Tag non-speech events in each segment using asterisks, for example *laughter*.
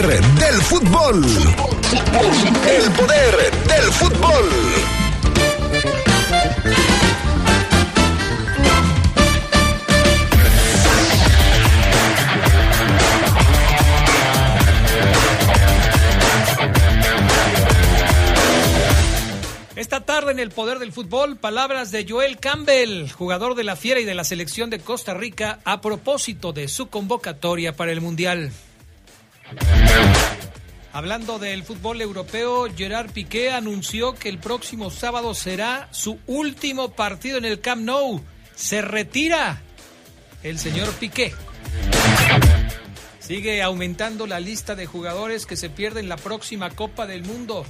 del fútbol. El poder del fútbol. Esta tarde en el Poder del Fútbol, palabras de Joel Campbell, jugador de la Fiera y de la selección de Costa Rica, a propósito de su convocatoria para el Mundial. Hablando del fútbol europeo, Gerard Piqué anunció que el próximo sábado será su último partido en el Camp Nou. Se retira el señor Piqué. Sigue aumentando la lista de jugadores que se pierden la próxima Copa del Mundo.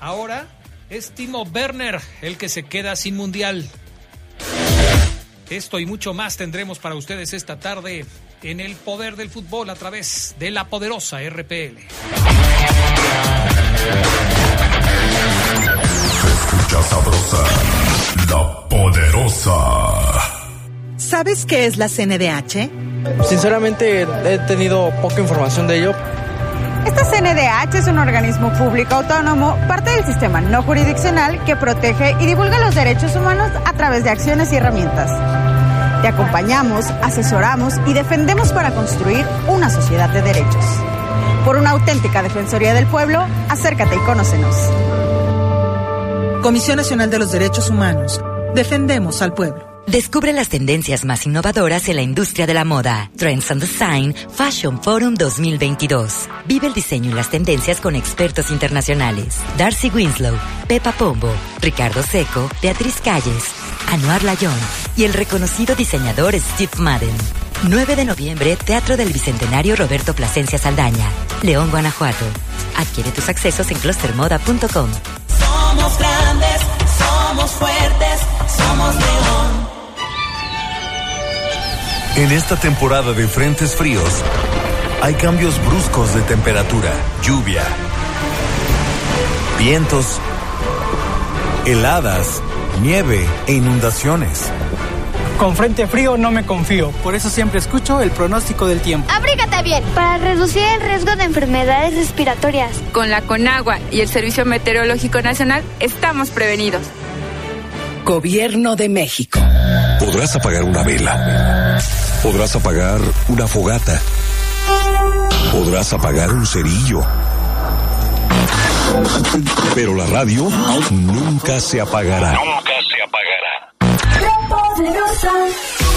Ahora es Timo Werner el que se queda sin mundial. Esto y mucho más tendremos para ustedes esta tarde en el poder del fútbol a través de la poderosa RPL. escucha sabrosa, la poderosa. ¿Sabes qué es la CNDH? Sinceramente he tenido poca información de ello. Esta CNDH es un organismo público autónomo, parte del sistema no jurisdiccional que protege y divulga los derechos humanos a través de acciones y herramientas. Te acompañamos, asesoramos y defendemos para construir una sociedad de derechos. Por una auténtica Defensoría del Pueblo, acércate y conócenos. Comisión Nacional de los Derechos Humanos. Defendemos al pueblo. Descubre las tendencias más innovadoras en la industria de la moda. Trends and Design Fashion Forum 2022. Vive el diseño y las tendencias con expertos internacionales. Darcy Winslow, Pepa Pombo, Ricardo Seco, Beatriz Calles, Anuar Layón y el reconocido diseñador Steve Madden. 9 de noviembre, Teatro del Bicentenario Roberto Plasencia Saldaña, León, Guanajuato. Adquiere tus accesos en clustermoda.com. Somos grandes, somos fuertes, somos León. En esta temporada de frentes fríos, hay cambios bruscos de temperatura, lluvia, vientos, heladas, nieve e inundaciones. Con frente frío no me confío, por eso siempre escucho el pronóstico del tiempo. Abrígate bien para reducir el riesgo de enfermedades respiratorias. Con la Conagua y el Servicio Meteorológico Nacional estamos prevenidos. Gobierno de México. Podrás apagar una vela. Podrás apagar una fogata. Podrás apagar un cerillo. Pero la radio nunca se apagará. Nunca se apagará.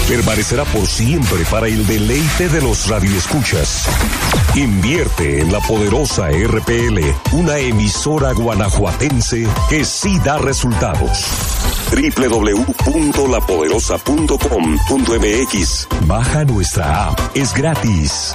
Permanecerá por siempre para el deleite de los radioescuchas. Invierte en la poderosa RPL, una emisora guanajuatense que sí da resultados www.lapoderosa.com.mx. Baja nuestra app, es gratis.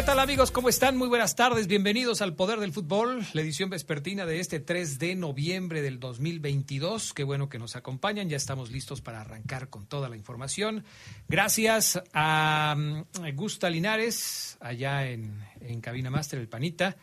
¿Qué tal amigos? ¿Cómo están? Muy buenas tardes. Bienvenidos al Poder del Fútbol, la edición vespertina de este 3 de noviembre del 2022. Qué bueno que nos acompañan. Ya estamos listos para arrancar con toda la información. Gracias a mm, Gusta Linares, allá en, en Cabina Master, el Panita.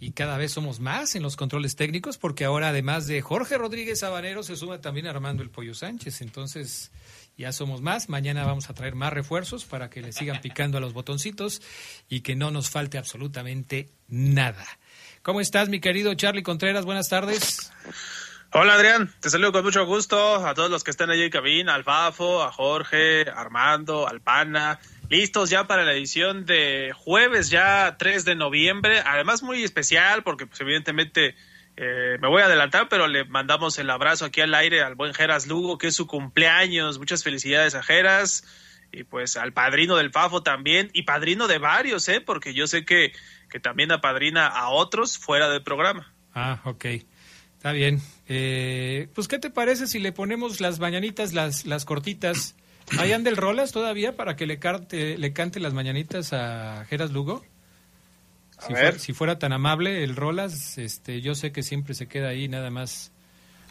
Y cada vez somos más en los controles técnicos, porque ahora además de Jorge Rodríguez Sabanero, se suma también Armando El Pollo Sánchez. Entonces, ya somos más. Mañana vamos a traer más refuerzos para que le sigan picando a los botoncitos y que no nos falte absolutamente nada. ¿Cómo estás, mi querido Charlie Contreras? Buenas tardes. Hola Adrián, te saludo con mucho gusto a todos los que están allí en cabina, al Fafo, a Jorge, Armando, al Pana, listos ya para la edición de jueves ya 3 de noviembre, además muy especial porque pues evidentemente eh, me voy a adelantar, pero le mandamos el abrazo aquí al aire al buen Geras Lugo, que es su cumpleaños. Muchas felicidades a Geras y pues al padrino del Fafo también y padrino de varios, ¿eh? Porque yo sé que, que también apadrina a otros fuera del programa. Ah, ok. Está bien. Eh, pues, ¿qué te parece si le ponemos las mañanitas, las, las cortitas? ¿Hay anda el Rolas todavía para que le cante, le cante las mañanitas a Geras Lugo? Si fuera, si fuera, tan amable el Rolas, este, yo sé que siempre se queda ahí nada más.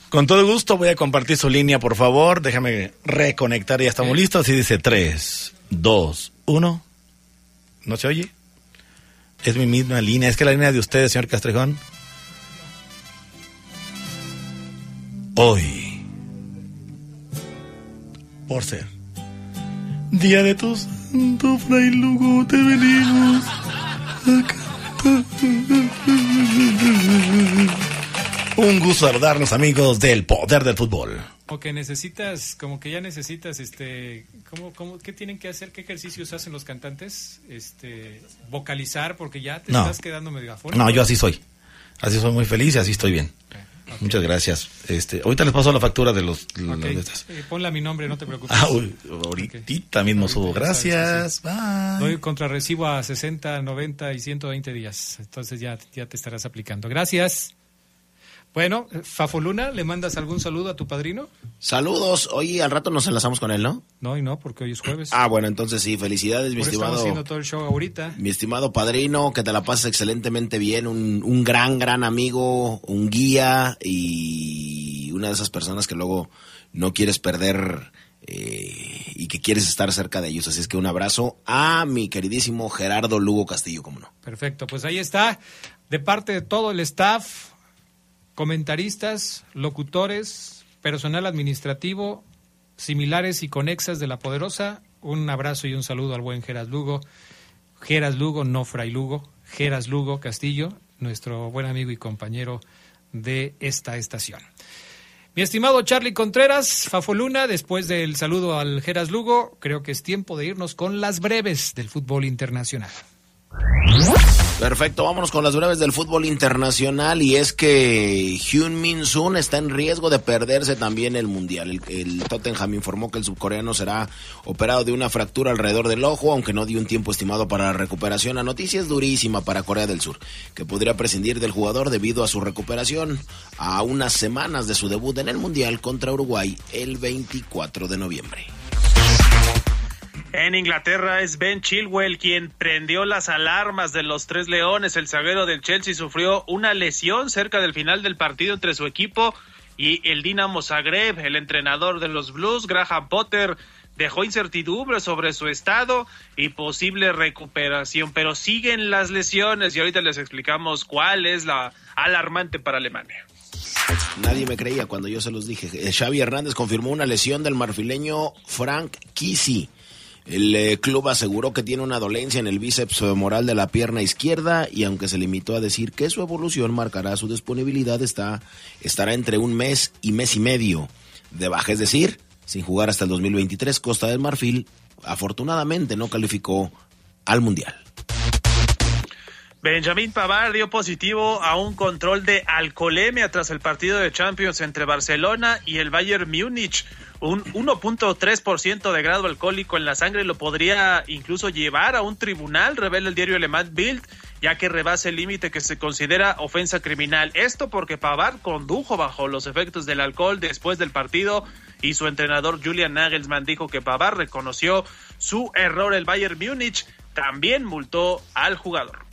Con todo gusto voy a compartir su línea, por favor. Déjame reconectar, ya estamos listos. Y dice 3, 2, 1. ¿No se oye? Es mi misma línea. Es que la línea de ustedes, señor Castrejón. Hoy, por ser día de tu santo, Fray Lugo, te venimos Un gusto saludarnos, amigos del poder del fútbol. O que necesitas, como que ya necesitas, este, ¿cómo, cómo, qué tienen que hacer? ¿Qué ejercicios hacen los cantantes? Este, vocalizar, porque ya te estás quedando medio afónico. No, yo así soy. Así soy muy feliz y así estoy bien. Muchas gracias. Este, ahorita les paso la factura de los. De eh, ponle a mi nombre, no te preocupes. Ah, ahorita mismo subo. Gracias. Bye. Doy contrarrecibo a 60, 90 y 120 días. Entonces ya, ya te estarás aplicando. Gracias. Bueno, Fafo Luna, ¿le mandas algún saludo a tu padrino? Saludos. Hoy al rato nos enlazamos con él, ¿no? No, y no, porque hoy es jueves. Ah, bueno, entonces sí, felicidades, mi estimado. Estamos haciendo todo el show ahorita. Mi estimado padrino, que te la pases excelentemente bien, un, un gran, gran amigo, un guía y una de esas personas que luego no quieres perder eh, y que quieres estar cerca de ellos. Así es que un abrazo a mi queridísimo Gerardo Lugo Castillo, como no. Perfecto, pues ahí está, de parte de todo el staff comentaristas, locutores, personal administrativo, similares y conexas de La Poderosa. Un abrazo y un saludo al buen Geras Lugo. Geras Lugo, no Fray Lugo. Geras Lugo Castillo, nuestro buen amigo y compañero de esta estación. Mi estimado Charlie Contreras, Fafoluna, después del saludo al Geras Lugo, creo que es tiempo de irnos con las breves del fútbol internacional. Perfecto, vámonos con las breves del fútbol internacional y es que Hyun Min Sun está en riesgo de perderse también el mundial. El, Tottenham informó que el subcoreano será operado de una fractura alrededor del ojo, aunque no dio un tiempo estimado para la recuperación. La noticia es durísima para Corea del Sur, que podría prescindir del jugador debido a su recuperación a unas semanas de su debut en el mundial contra Uruguay el 24 de noviembre. En Inglaterra es Ben Chilwell quien prendió las alarmas de los tres leones. El zaguero del Chelsea sufrió una lesión cerca del final del partido entre su equipo y el Dinamo Zagreb. El entrenador de los Blues, Graham Potter, dejó incertidumbre sobre su estado y posible recuperación, pero siguen las lesiones y ahorita les explicamos cuál es la alarmante para Alemania. Nadie me creía cuando yo se los dije. Xavi Hernández confirmó una lesión del marfileño Frank Kisi el eh, club aseguró que tiene una dolencia en el bíceps femoral de la pierna izquierda y aunque se limitó a decir que su evolución marcará su disponibilidad, está, estará entre un mes y mes y medio de baja. Es decir, sin jugar hasta el 2023, Costa del Marfil afortunadamente no calificó al Mundial. Benjamín Pavard dio positivo a un control de alcoholemia tras el partido de Champions entre Barcelona y el Bayern Múnich un 1.3% de grado alcohólico en la sangre lo podría incluso llevar a un tribunal, revela el diario alemán Bild, ya que rebasa el límite que se considera ofensa criminal. Esto porque Pavard condujo bajo los efectos del alcohol después del partido y su entrenador Julian Nagelsmann dijo que Pavard reconoció su error. El Bayern Múnich también multó al jugador.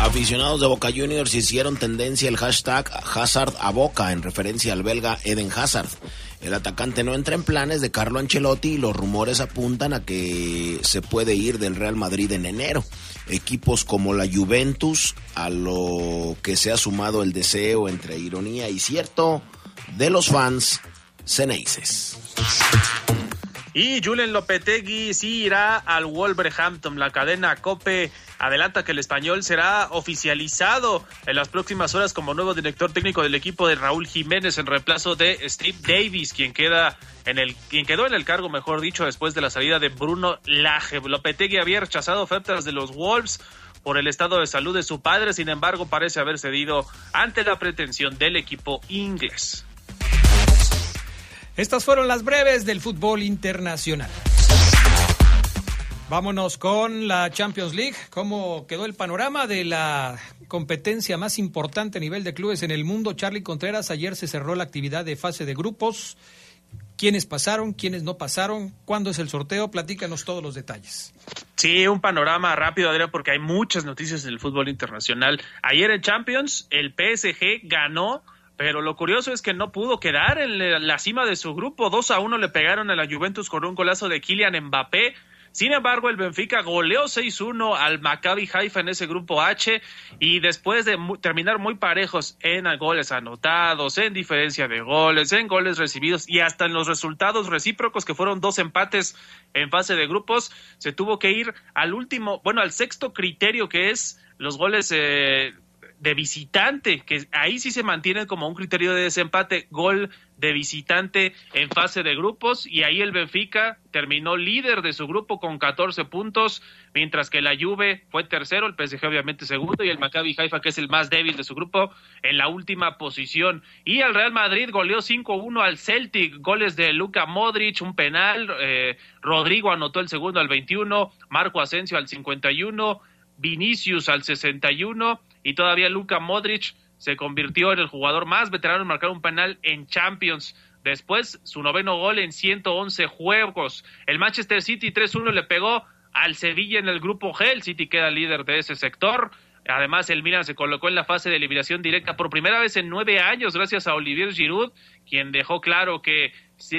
Aficionados de Boca Juniors hicieron tendencia el hashtag Hazard a Boca en referencia al belga Eden Hazard. El atacante no entra en planes de Carlo Ancelotti y los rumores apuntan a que se puede ir del Real Madrid en enero. Equipos como la Juventus, a lo que se ha sumado el deseo entre ironía y cierto de los fans ceneices. Y Julen Lopetegui sí irá al Wolverhampton. La cadena Cope adelanta que el español será oficializado en las próximas horas como nuevo director técnico del equipo de Raúl Jiménez en reemplazo de Steve Davis, quien queda en el quien quedó en el cargo, mejor dicho, después de la salida de Bruno Laje. Lopetegui había rechazado ofertas de los Wolves por el estado de salud de su padre, sin embargo, parece haber cedido ante la pretensión del equipo inglés. Estas fueron las breves del fútbol internacional. Vámonos con la Champions League. ¿Cómo quedó el panorama de la competencia más importante a nivel de clubes en el mundo? Charlie Contreras, ayer se cerró la actividad de fase de grupos. ¿Quiénes pasaron? ¿Quiénes no pasaron? ¿Cuándo es el sorteo? Platícanos todos los detalles. Sí, un panorama rápido, Adrián, porque hay muchas noticias del fútbol internacional. Ayer en Champions, el PSG ganó, pero lo curioso es que no pudo quedar en la cima de su grupo. 2 a 1 le pegaron a la Juventus con un golazo de Kylian Mbappé. Sin embargo, el Benfica goleó 6-1 al Maccabi Haifa en ese grupo H y después de terminar muy parejos en goles anotados, en diferencia de goles, en goles recibidos y hasta en los resultados recíprocos que fueron dos empates en fase de grupos, se tuvo que ir al último, bueno, al sexto criterio que es los goles eh, de visitante, que ahí sí se mantiene como un criterio de desempate, gol de visitante en fase de grupos y ahí el Benfica terminó líder de su grupo con 14 puntos, mientras que la Juve fue tercero, el PSG obviamente segundo y el Maccabi Haifa que es el más débil de su grupo en la última posición. Y el Real Madrid goleó 5-1 al Celtic, goles de Luka Modric, un penal, eh, Rodrigo anotó el segundo al 21, Marco Asensio al 51, Vinicius al 61 y todavía Luka Modric se convirtió en el jugador más veterano en marcar un penal en Champions. Después, su noveno gol en 111 juegos. El Manchester City 3-1 le pegó al Sevilla en el grupo G. El City queda líder de ese sector. Además, el Milan se colocó en la fase de eliminación directa por primera vez en nueve años, gracias a Olivier Giroud, quien dejó claro que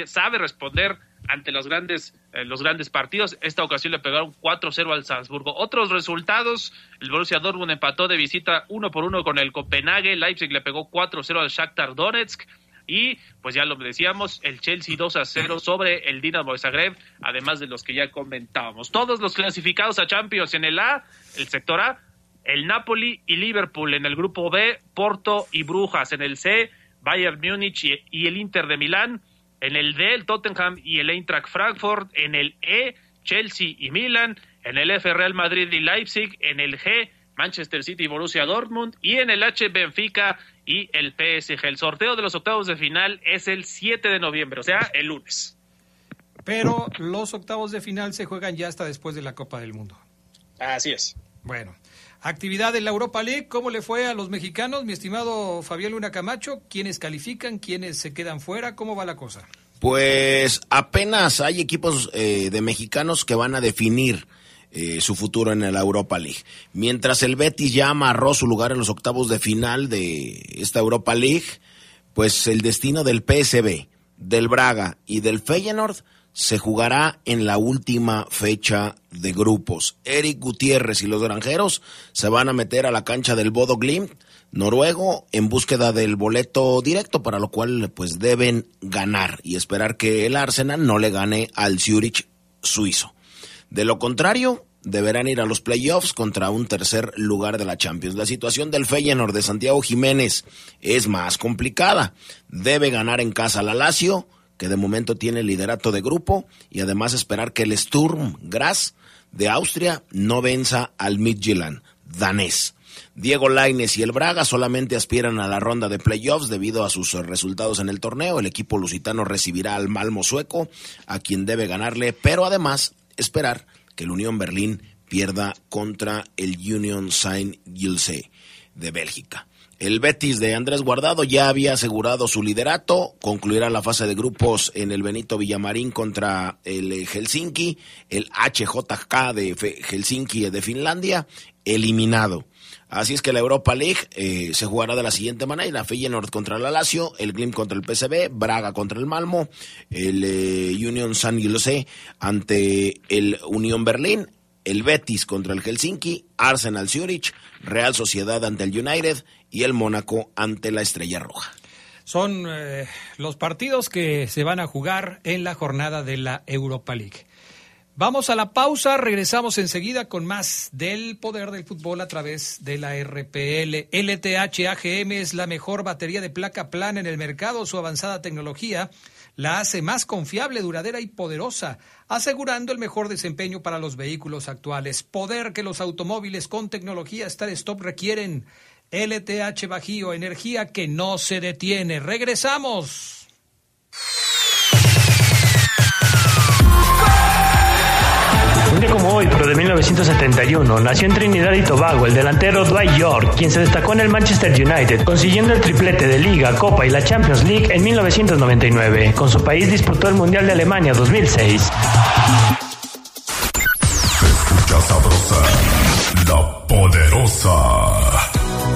sabe responder ante los grandes, eh, los grandes partidos. Esta ocasión le pegaron 4-0 al Salzburgo. Otros resultados, el Borussia Dortmund empató de visita uno por uno con el Copenhague, Leipzig le pegó 4-0 al Shakhtar Donetsk y pues ya lo decíamos, el Chelsea 2 a 0 sobre el Dinamo de Zagreb, además de los que ya comentábamos. Todos los clasificados a Champions en el A, el sector A, el Napoli y Liverpool en el grupo B, Porto y Brujas en el C, Bayern Múnich y el Inter de Milán, en el D el Tottenham y el Eintracht Frankfurt, en el E Chelsea y Milan, en el F Real Madrid y Leipzig, en el G Manchester City y Borussia Dortmund y en el H Benfica y el PSG. El sorteo de los octavos de final es el 7 de noviembre, o sea, el lunes. Pero los octavos de final se juegan ya hasta después de la Copa del Mundo. Así es. Bueno, actividad en la Europa League, ¿cómo le fue a los mexicanos, mi estimado Fabián Luna Camacho? ¿Quiénes califican? ¿Quiénes se quedan fuera? ¿Cómo va la cosa? Pues apenas hay equipos eh, de mexicanos que van a definir eh, su futuro en la Europa League. Mientras el Betis ya amarró su lugar en los octavos de final de esta Europa League, pues el destino del PSB, del Braga y del Feyenoord se jugará en la última fecha de grupos. Eric Gutiérrez y los granjeros se van a meter a la cancha del Bodo Glimt noruego en búsqueda del boleto directo, para lo cual pues deben ganar y esperar que el Arsenal no le gane al Zurich suizo. De lo contrario, deberán ir a los playoffs contra un tercer lugar de la Champions. La situación del Feyenoord de Santiago Jiménez es más complicada. Debe ganar en casa la Lazio que de momento tiene liderato de grupo, y además esperar que el Sturm Graz de Austria no venza al Midtjylland danés. Diego Laines y el Braga solamente aspiran a la ronda de playoffs debido a sus resultados en el torneo. El equipo lusitano recibirá al Malmo sueco, a quien debe ganarle, pero además esperar que el Unión Berlín pierda contra el Union Saint-Gilles de Bélgica. El Betis de Andrés Guardado ya había asegurado su liderato, concluirá la fase de grupos en el Benito Villamarín contra el Helsinki, el HJK de Helsinki de Finlandia, eliminado. Así es que la Europa League eh, se jugará de la siguiente manera: Feyenoord contra el Lazio, el Glim contra el PSV, Braga contra el Malmo, el eh, Union San Jose ante el Unión Berlín, el Betis contra el Helsinki, Arsenal Zurich, Real Sociedad ante el United y el Mónaco ante la Estrella Roja. Son eh, los partidos que se van a jugar en la jornada de la Europa League. Vamos a la pausa, regresamos enseguida con más del poder del fútbol a través de la RPL. LTH AGM es la mejor batería de placa plana en el mercado. Su avanzada tecnología la hace más confiable, duradera y poderosa, asegurando el mejor desempeño para los vehículos actuales. Poder que los automóviles con tecnología Star Stop requieren. LTH Bajío, energía que no se detiene. Regresamos. Un día como hoy, pero de 1971, nació en Trinidad y Tobago el delantero Dwight York, quien se destacó en el Manchester United, consiguiendo el triplete de Liga, Copa y la Champions League en 1999. Con su país disputó el Mundial de Alemania 2006. escucha sabrosa, la poderosa.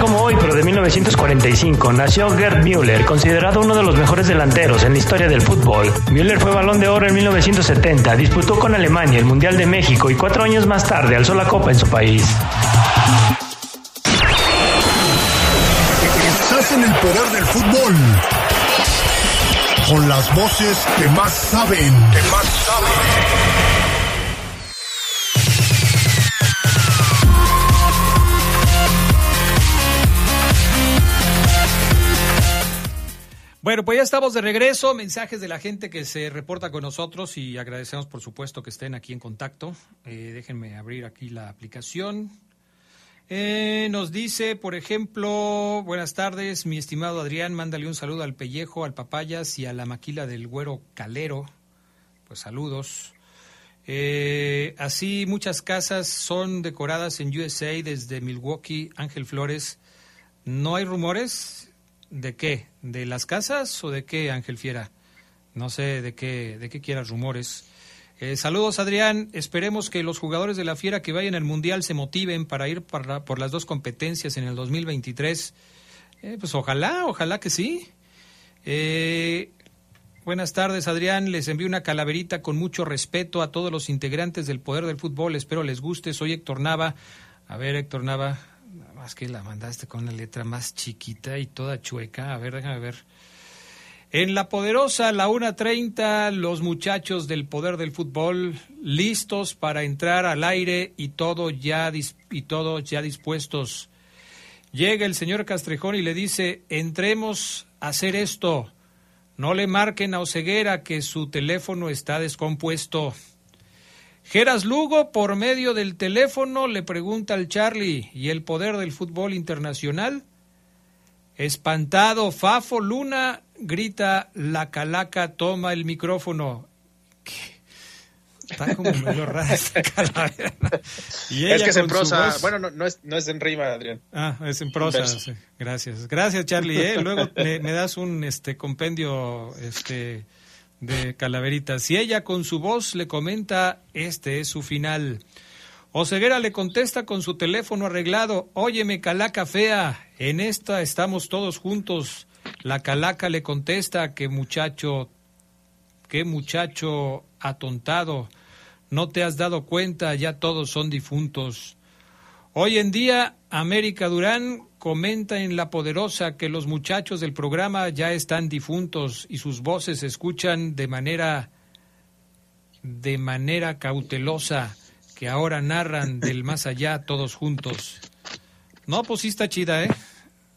Como hoy, pero de 1945, nació Gerd Müller, considerado uno de los mejores delanteros en la historia del fútbol. Müller fue balón de oro en 1970, disputó con Alemania el Mundial de México y cuatro años más tarde alzó la copa en su país. Estás en el poder del fútbol. Con las voces que más saben. Que más saben. Bueno, pues ya estamos de regreso. Mensajes de la gente que se reporta con nosotros y agradecemos, por supuesto, que estén aquí en contacto. Eh, déjenme abrir aquí la aplicación. Eh, nos dice, por ejemplo, buenas tardes, mi estimado Adrián, mándale un saludo al Pellejo, al Papayas y a la maquila del Güero Calero. Pues saludos. Eh, así, muchas casas son decoradas en USA desde Milwaukee, Ángel Flores. ¿No hay rumores? ¿De qué? ¿De las casas o de qué, Ángel Fiera? No sé de qué, de qué quieras rumores. Eh, saludos, Adrián. Esperemos que los jugadores de la Fiera que vayan al Mundial se motiven para ir por las dos competencias en el 2023. Eh, pues ojalá, ojalá que sí. Eh, buenas tardes, Adrián. Les envío una calaverita con mucho respeto a todos los integrantes del Poder del Fútbol. Espero les guste. Soy Héctor Nava. A ver, Héctor Nava, más que la mandaste con una letra más chiquita y toda chueca. A ver, déjame ver. En la poderosa, la 1.30, los muchachos del poder del fútbol listos para entrar al aire y todo ya, y todo ya dispuestos. Llega el señor Castrejón y le dice, entremos a hacer esto. No le marquen a Oceguera que su teléfono está descompuesto. Geras Lugo, por medio del teléfono, le pregunta al Charlie, ¿y el poder del fútbol internacional? Espantado, Fafo Luna grita, la calaca toma el micrófono. Está como *laughs* medio rara esta calavera. Y es que es en prosa. Bueno, no, no, es, no es en rima, Adrián. Ah, es en prosa. Sí. Gracias. Gracias, Charlie. ¿eh? Luego *laughs* me, me, das un este compendio este de Calaverita. Si ella con su voz le comenta, este es su final. Oseguera le contesta con su teléfono arreglado, óyeme calaca fea, en esta estamos todos juntos. La calaca le contesta, qué muchacho, qué muchacho atontado, no te has dado cuenta, ya todos son difuntos. Hoy en día, América Durán comenta en La Poderosa que los muchachos del programa ya están difuntos y sus voces se escuchan de manera de manera cautelosa que ahora narran del más allá todos juntos. No, pues sí está chida, ¿eh?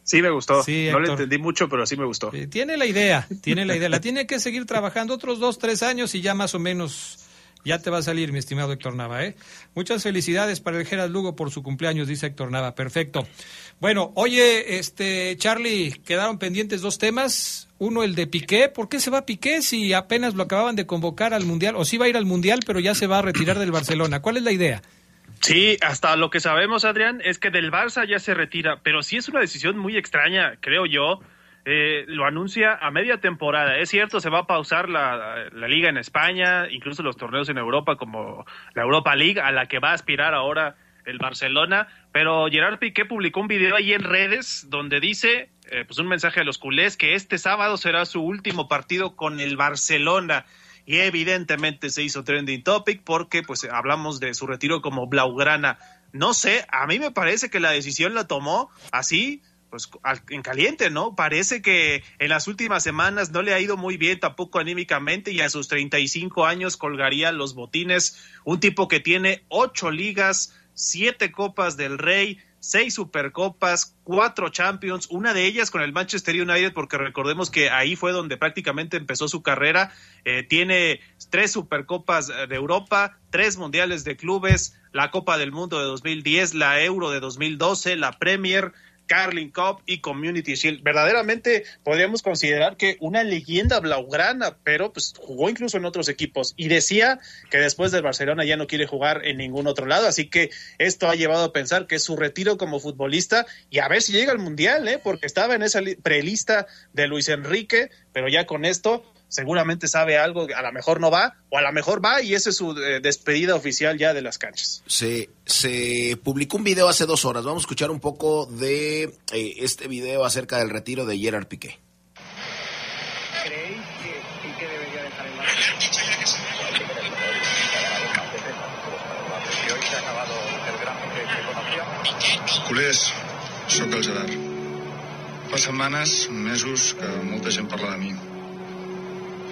Sí, me gustó. no le entendí mucho, pero sí me gustó. tiene la idea, tiene la idea. La tiene que seguir trabajando otros dos, tres años y ya más o menos ya te va a salir, mi estimado Héctor Nava, ¿eh? Muchas felicidades para el Gerard Lugo por su cumpleaños, dice Héctor Nava. Perfecto. Bueno, oye, este, Charlie, quedaron pendientes dos temas. Uno, el de Piqué. ¿Por qué se va Piqué si apenas lo acababan de convocar al Mundial? O sí va a ir al Mundial, pero ya se va a retirar del Barcelona. ¿Cuál es la idea? Sí, hasta lo que sabemos, Adrián, es que del Barça ya se retira, pero sí es una decisión muy extraña, creo yo eh, lo anuncia a media temporada. Es cierto, se va a pausar la, liga en España, incluso los torneos en Europa como la Europa League, a la que va a aspirar ahora el Barcelona, pero Gerard Piqué publicó un video ahí en redes donde dice, eh, pues un mensaje a los culés, que este sábado será su último partido con el Barcelona. y evidentemente se hizo trending topic porque pues hablamos de su retiro como Blaugrana. No sé, a mí me parece que la decisión la tomó así, pues en caliente, ¿no? Parece que en las últimas semanas no le ha ido muy bien tampoco anímicamente y a sus 35 años colgaría los botines. Un tipo que tiene ocho ligas, siete copas del Rey, seis Supercopas, cuatro Champions, una de ellas con el Manchester United, porque recordemos que ahí fue donde prácticamente empezó su carrera. Eh, tiene tres Supercopas de Europa, tres Mundiales de Clubes, la Copa del Mundo de 2010, la Euro de 2012, la Premier, Carling Cup y Community Shield. Verdaderamente podríamos considerar que una leyenda blaugrana, pero pues jugó incluso en otros equipos y decía que después del Barcelona ya no quiere jugar en ningún otro lado, así que esto ha llevado a pensar que es su retiro como futbolista y a ver si llega al Mundial, ¿eh? porque estaba en esa prelista de Luis Enrique, pero ya con esto seguramente sabe algo, a lo mejor no va, o a lo mejor va y esa es su eh, despedida oficial ya de las canchas. Se, se publicó un video hace dos horas, vamos a escuchar un poco de eh, este video acerca del retiro de Gerard Piqué. ¿Creéis que Piqué debería dejar el hoy se ha acabado el gran Piqué que conocíamos. Culers, sóc el Gerard. Fa setmanes, mesos, que molta gent parla de mi.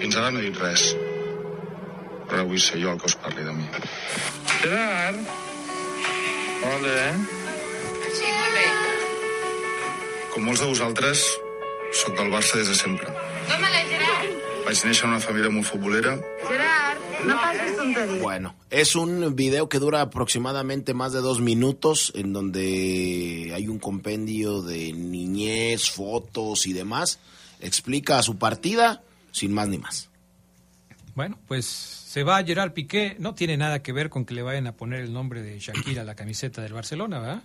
Fins ara no he dit res. Però avui ser jo el que us parli de mi. Gerard? Hola. Sí, molt bé. Com molts de vosaltres, sóc del Barça des de sempre. Tómala, Gerard. Vaig néixer en una família molt futbolera. Gerard, no pases tonterías. Bueno, es un video que dura aproximadamente más de dos minutos, en donde hay un compendio de niñez, fotos y demás. Explica su partida sin más ni más. Bueno, pues se va a Gerard Piqué. No tiene nada que ver con que le vayan a poner el nombre de Shakira a la camiseta del Barcelona, ¿verdad?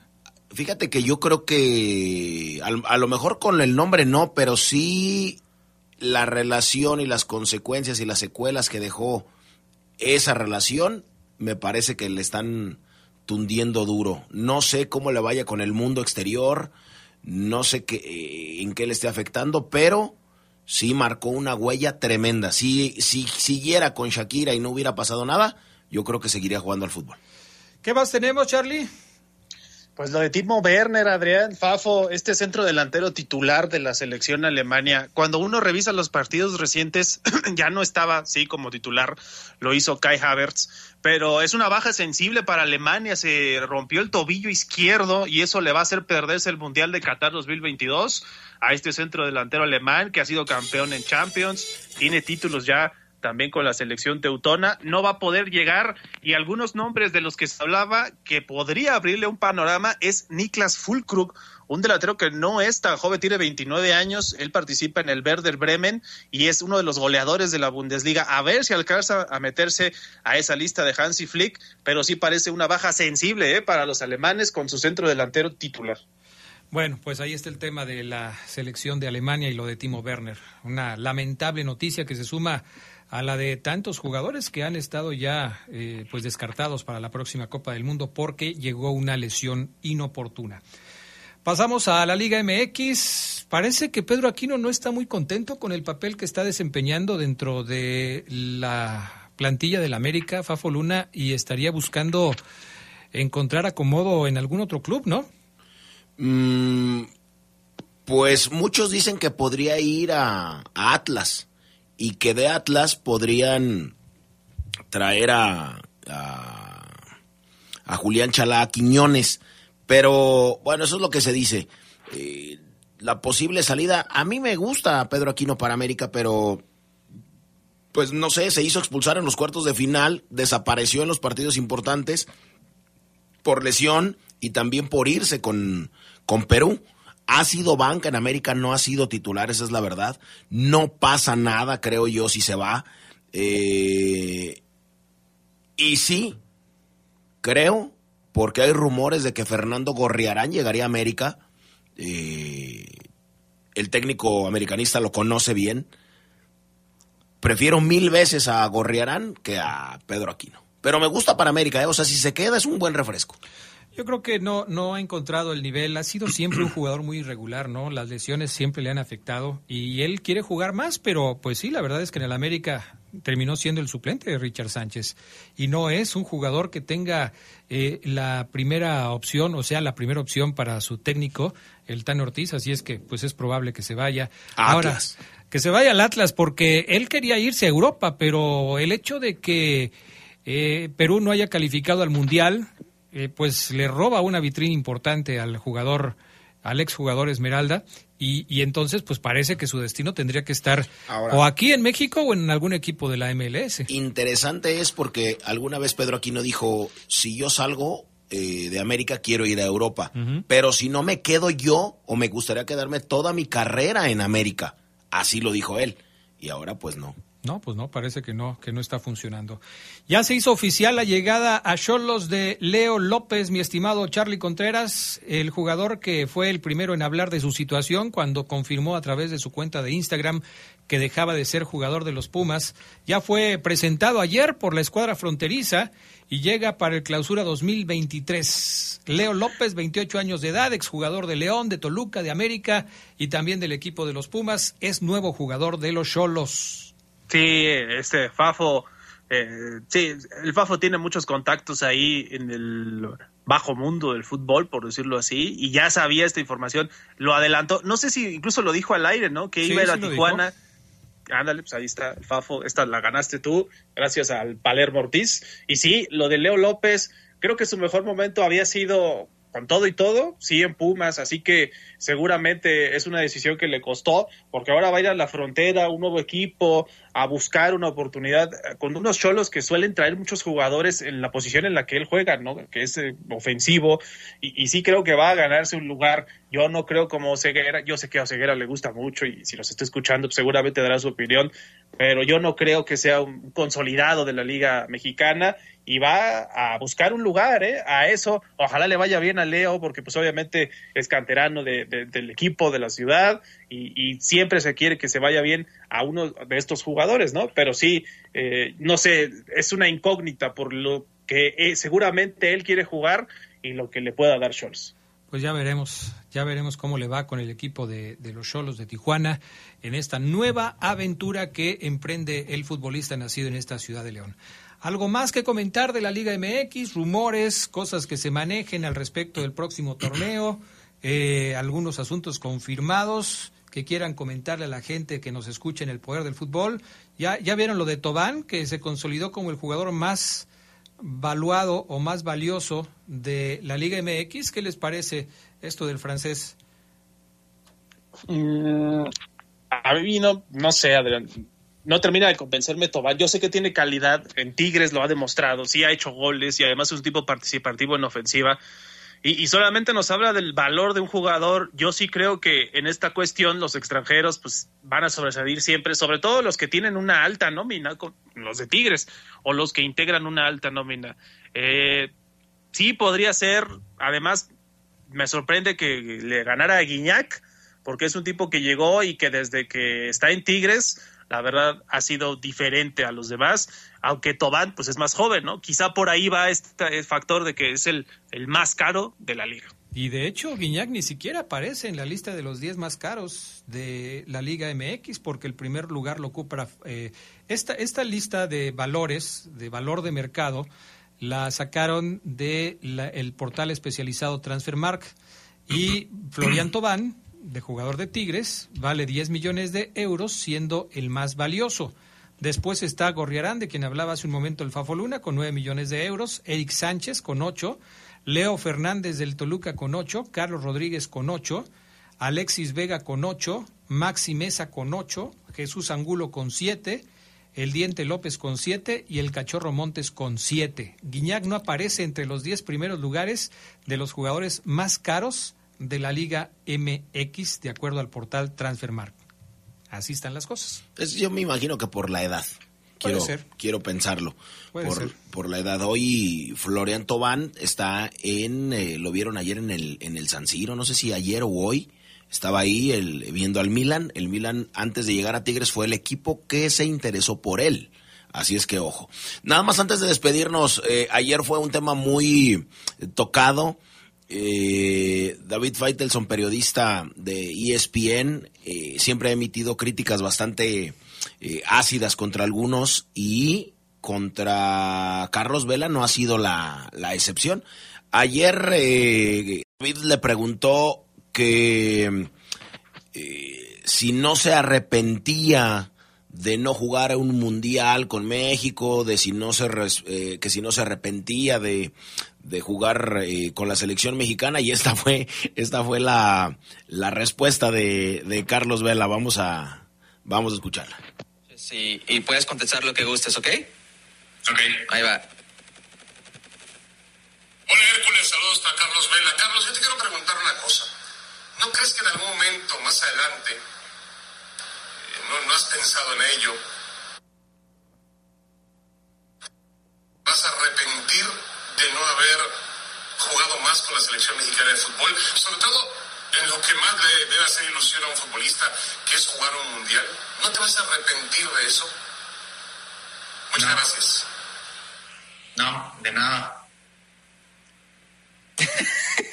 Fíjate que yo creo que a, a lo mejor con el nombre no, pero sí la relación y las consecuencias y las secuelas que dejó esa relación, me parece que le están tundiendo duro. No sé cómo le vaya con el mundo exterior, no sé qué, eh, en qué le esté afectando, pero sí marcó una huella tremenda. Si, si siguiera con Shakira y no hubiera pasado nada, yo creo que seguiría jugando al fútbol. ¿Qué más tenemos, Charlie? Pues lo de Timo Werner, Adrián Fafo, este centro delantero titular de la selección Alemania, cuando uno revisa los partidos recientes, *clears throat* ya no estaba, sí, como titular, lo hizo Kai Havertz, pero es una baja sensible para Alemania, se rompió el tobillo izquierdo y eso le va a hacer perderse el Mundial de Qatar 2022 a este centro delantero alemán que ha sido campeón en Champions, tiene títulos ya también con la selección teutona, no va a poder llegar y algunos nombres de los que se hablaba que podría abrirle un panorama es Niklas Fulkrug, un delantero que no es tan joven, tiene 29 años, él participa en el Werder Bremen y es uno de los goleadores de la Bundesliga, a ver si alcanza a meterse a esa lista de Hansi Flick, pero sí parece una baja sensible ¿eh? para los alemanes con su centro delantero titular. Bueno, pues ahí está el tema de la selección de Alemania y lo de Timo Werner. Una lamentable noticia que se suma a la de tantos jugadores que han estado ya eh, pues descartados para la próxima Copa del Mundo porque llegó una lesión inoportuna. Pasamos a la Liga MX. Parece que Pedro Aquino no está muy contento con el papel que está desempeñando dentro de la plantilla del América, Fafo Luna, y estaría buscando encontrar acomodo en algún otro club, ¿no? Mm, pues muchos dicen que podría ir a, a Atlas y que de Atlas podrían traer a, a, a Julián Chalá Quiñones. Pero bueno, eso es lo que se dice. Eh, la posible salida, a mí me gusta Pedro Aquino para América, pero pues no sé, se hizo expulsar en los cuartos de final, desapareció en los partidos importantes por lesión y también por irse con, con Perú. Ha sido banca en América, no ha sido titular, esa es la verdad. No pasa nada, creo yo, si se va. Eh, y sí, creo, porque hay rumores de que Fernando Gorriarán llegaría a América. Eh, el técnico americanista lo conoce bien. Prefiero mil veces a Gorriarán que a Pedro Aquino. Pero me gusta para América, ¿eh? o sea, si se queda es un buen refresco. Yo creo que no, no ha encontrado el nivel, ha sido siempre un jugador muy irregular, ¿no? Las lesiones siempre le han afectado y él quiere jugar más, pero pues sí, la verdad es que en el América terminó siendo el suplente de Richard Sánchez y no es un jugador que tenga eh, la primera opción, o sea, la primera opción para su técnico, el Tan Ortiz, así es que pues es probable que se vaya. Ahora, que se vaya al Atlas porque él quería irse a Europa, pero el hecho de que eh, Perú no haya calificado al Mundial, eh, pues le roba una vitrina importante al jugador, al exjugador Esmeralda, y, y, entonces pues parece que su destino tendría que estar o aquí en México o en algún equipo de la MLS. Interesante es porque alguna vez Pedro Aquino dijo, si yo salgo eh, de América quiero ir a Europa, pero si no me quedo yo o me gustaría quedarme toda mi carrera en América, así lo dijo él, y ahora pues no. No, pues no, parece que no, que no está funcionando. Ya se hizo oficial la llegada a Cholos de Leo López, mi estimado Charlie Contreras, el jugador que fue el primero en hablar de su situación cuando confirmó a través de su cuenta de Instagram que dejaba de ser jugador de los Pumas. Ya fue presentado ayer por la escuadra fronteriza y llega para el clausura 2023. Leo López, 28 años de edad, exjugador de León, de Toluca, de América y también del equipo de los Pumas, es nuevo jugador de los Cholos. Sí, este Fafo, eh, sí, el Fafo tiene muchos contactos ahí en el bajo mundo del fútbol, por decirlo así, y ya sabía esta información, lo adelantó, no sé si incluso lo dijo al aire, ¿no? Que iba a ir a Tijuana. Ándale, pues ahí está el Fafo, esta la ganaste tú, gracias al Palermo Ortiz. Y sí, lo de Leo López, creo que su mejor momento había sido con todo y todo, sí en Pumas, así que seguramente es una decisión que le costó, porque ahora va a ir a la frontera, un nuevo equipo, a buscar una oportunidad eh, con unos cholos que suelen traer muchos jugadores en la posición en la que él juega, ¿no? Que es eh, ofensivo, y, sí creo que va a ganarse un lugar. Yo no creo como Ceguera, yo sé que a Ceguera le gusta mucho y si nos está escuchando pues seguramente dará su opinión, pero yo no creo que sea un consolidado de la Liga Mexicana y va a buscar un lugar, ¿eh? A eso, ojalá le vaya bien a Leo, porque pues obviamente es canterano de, del equipo, de la ciudad, y, siempre se quiere que se vaya bien a uno de estos jugadores, ¿no? Pero sí, eh, no sé, es una incógnita por lo que eh, seguramente él quiere jugar y lo que le pueda dar Scholz. Pues ya veremos, ya veremos cómo le va con el equipo de, de los Cholos de Tijuana en esta nueva aventura que emprende el futbolista nacido en esta ciudad de León. ¿Algo más que comentar de la Liga MX? Rumores, cosas que se manejen al respecto del próximo torneo, eh, algunos asuntos confirmados que quieran comentarle a la gente que nos escuche en el poder del fútbol. Ya, ya vieron lo de Tobán, que se consolidó como el jugador más valuado o más valioso de la Liga MX. ¿Qué les parece esto del francés? Mm, a mí no, no sé, Adrián no termina de convencerme Tobán. Yo sé que tiene calidad, en Tigres lo ha demostrado, sí ha hecho goles y además es un tipo participativo en ofensiva. Y, solamente nos habla del valor de un jugador. Yo sí creo que en esta cuestión los extranjeros pues van a sobresalir siempre, sobre todo los que tienen una alta nómina, los de Tigres o los que integran una alta nómina. Eh, sí podría ser, además me sorprende que le ganara a Guiñac, porque es un tipo que llegó y que desde que está en Tigres la verdad ha sido diferente a los demás, aunque Tobán pues es más joven, ¿no? Quizá por ahí va este factor de que es el, el más caro de la liga. Y de hecho, Guiñac ni siquiera aparece en la lista de los 10 más caros de la Liga MX, porque el primer lugar lo ocupa. Eh, esta, esta lista de valores, de valor de mercado, la sacaron de el portal especializado Transfermark. Y Florian Tobán de jugador de Tigres, vale 10 millones de euros, siendo el más valioso. Después está Gorriarán, de quien hablaba hace un momento el Fafo Luna, con 9 millones de euros. Eric Sánchez con 8. Leo Fernández del Toluca con 8. Carlos Rodríguez con 8. Alexis Vega con 8. Maxi Mesa con 8. Jesús Angulo con 7. El Diente López con 7 y el Cachorro Montes con 7. Guiñac no aparece entre los 10 primeros lugares de los jugadores más caros de la Liga MX, de acuerdo al portal Transfermarkt. Así están las cosas. yo me imagino que por la edad. Quiero, quiero pensarlo. por, por, la edad. Hoy Florian Tobán está en, eh, lo vieron ayer en el, en el San Siro, no sé si ayer o hoy, estaba ahí el, viendo al Milan. El Milan, antes de llegar a Tigres, fue el equipo que se interesó por él. Así es que ojo. Nada más antes de despedirnos, eh, ayer fue un tema muy tocado eh, David Feitelson, periodista de ESPN, eh, siempre ha emitido críticas bastante eh, ácidas contra algunos y contra Carlos Vela no ha sido la, la excepción. Ayer eh, David le preguntó que si no se arrepentía de no jugar un mundial con México, de si no se que si no se arrepentía de, de jugar eh, con la selección mexicana y esta fue esta fue la, la respuesta de, de Carlos Vela. Vamos a vamos a escucharla. Sí, y puedes contestar lo que gustes, ¿ok? Ok. Ahí va. Hola Hércules, saludos a Carlos Vela. Carlos, yo te quiero preguntar una cosa. ¿No crees que en algún momento más adelante eh, no, no has pensado en ello? ¿Vas a arrepentir de no haber jugado más con la selección mexicana de fútbol? Sobre todo en lo que más le debe hacer ilusión a un futbolista, que es jugar un mundial. ¿No te vas a arrepentir de eso? Muchas gracias. No, de nada. *laughs*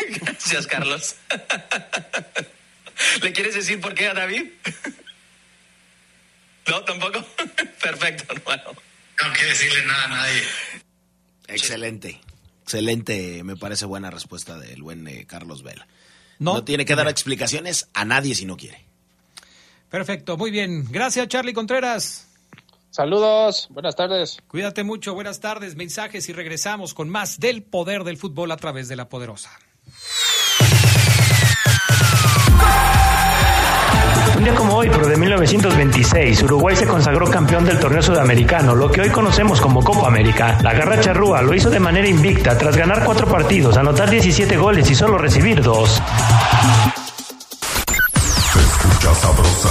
Gracias, Carlos. *laughs* ¿Le quieres decir por qué a David? *laughs* ¿No? ¿Tampoco? Perfecto, hermano. No quiero decirle nada a nadie. Excelente. Excelente, me parece buena respuesta del buen eh, Carlos Vela. No. No tiene que dar explicaciones a nadie si no quiere. Perfecto, muy bien. Gracias, Charlie Contreras. Saludos, buenas tardes. Cuídate mucho, buenas tardes, mensajes y regresamos con más del poder del fútbol a través de la poderosa. Un día como hoy, pero de 1926, Uruguay se consagró campeón del torneo sudamericano, lo que hoy conocemos como Copa América. La garra charrúa lo hizo de manera invicta tras ganar cuatro partidos, anotar 17 goles y solo recibir dos. Escucha sabrosa,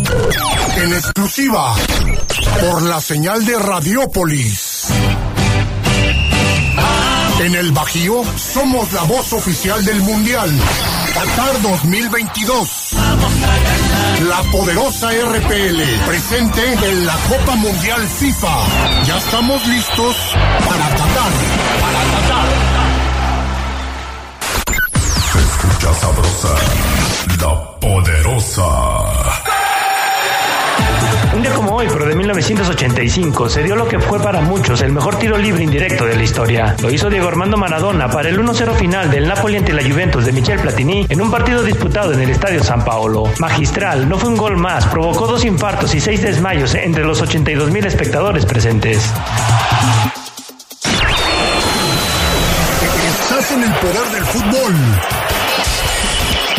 En exclusiva, por la señal de Radiópolis. En el Bajío somos la voz oficial del Mundial. Qatar 2022. La poderosa RPL, presente en la Copa Mundial FIFA. Ya estamos listos para Qatar. Para Qatar. Escucha sabrosa, la poderosa. Un día como hoy, pero de 1985, se dio lo que fue para muchos el mejor tiro libre indirecto de la historia. Lo hizo Diego Armando Maradona para el 1-0 final del Napoli ante la Juventus de Michel Platini en un partido disputado en el Estadio San Paolo. Magistral, no fue un gol más, provocó dos infartos y seis desmayos entre los 82 mil espectadores presentes. Estás en el poder del fútbol.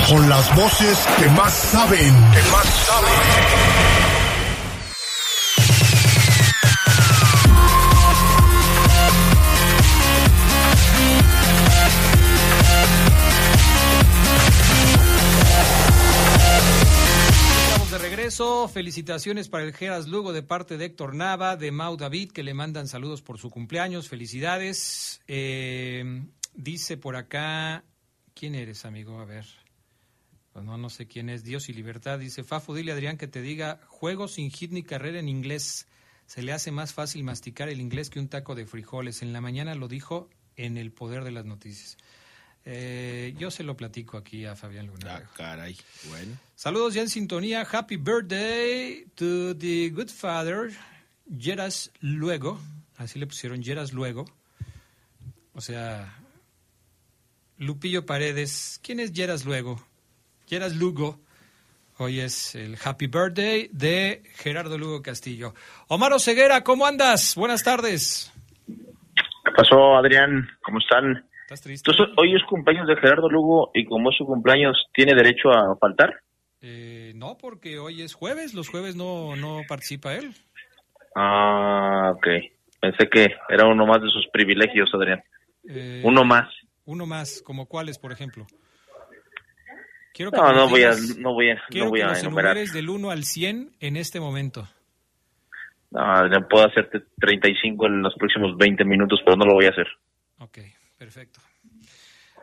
Con las voces que más saben. Que más saben. Regreso. Felicitaciones para el Geras Lugo de parte de Héctor Nava, de Mau David, que le mandan saludos por su cumpleaños. Felicidades. Eh, dice por acá. ¿Quién eres, amigo? A ver. Pues no, no sé quién es. Dios y libertad. Dice Fafo, dile Adrián que te diga juego sin hit ni carrera en inglés. Se le hace más fácil masticar el inglés que un taco de frijoles. En la mañana lo dijo en el poder de las noticias. Eh, yo se lo platico aquí a Fabián Luna. Ah, caray. Bueno. Saludos ya en sintonía. Happy birthday to the good father, Geras Luego. Así le pusieron Geras Luego. O sea, Lupillo Paredes. ¿Quién es Geras Luego? Geras Lugo. Hoy es el Happy Birthday de Gerardo Lugo Castillo. Omar Ceguera, ¿cómo andas? Buenas tardes. ¿Qué pasó, Adrián? ¿Cómo están? ¿Estás triste? Entonces, hoy es cumpleaños de Gerardo Lugo y como es su cumpleaños, ¿tiene derecho a faltar? Eh, no, porque hoy es jueves. Los jueves no, no participa él. Ah, ok. Pensé que era uno más de sus privilegios, Adrián. Eh, Uno más. Uno más, como cuáles, por ejemplo. Quiero No, me no los voy a, no voy a, Quiero no voy que a los enumerar. del 1 al 100 en este momento. No, Adrián, puedo hacerte 35 en los próximos 20 minutos, pero no lo voy a hacer. Ok, perfecto.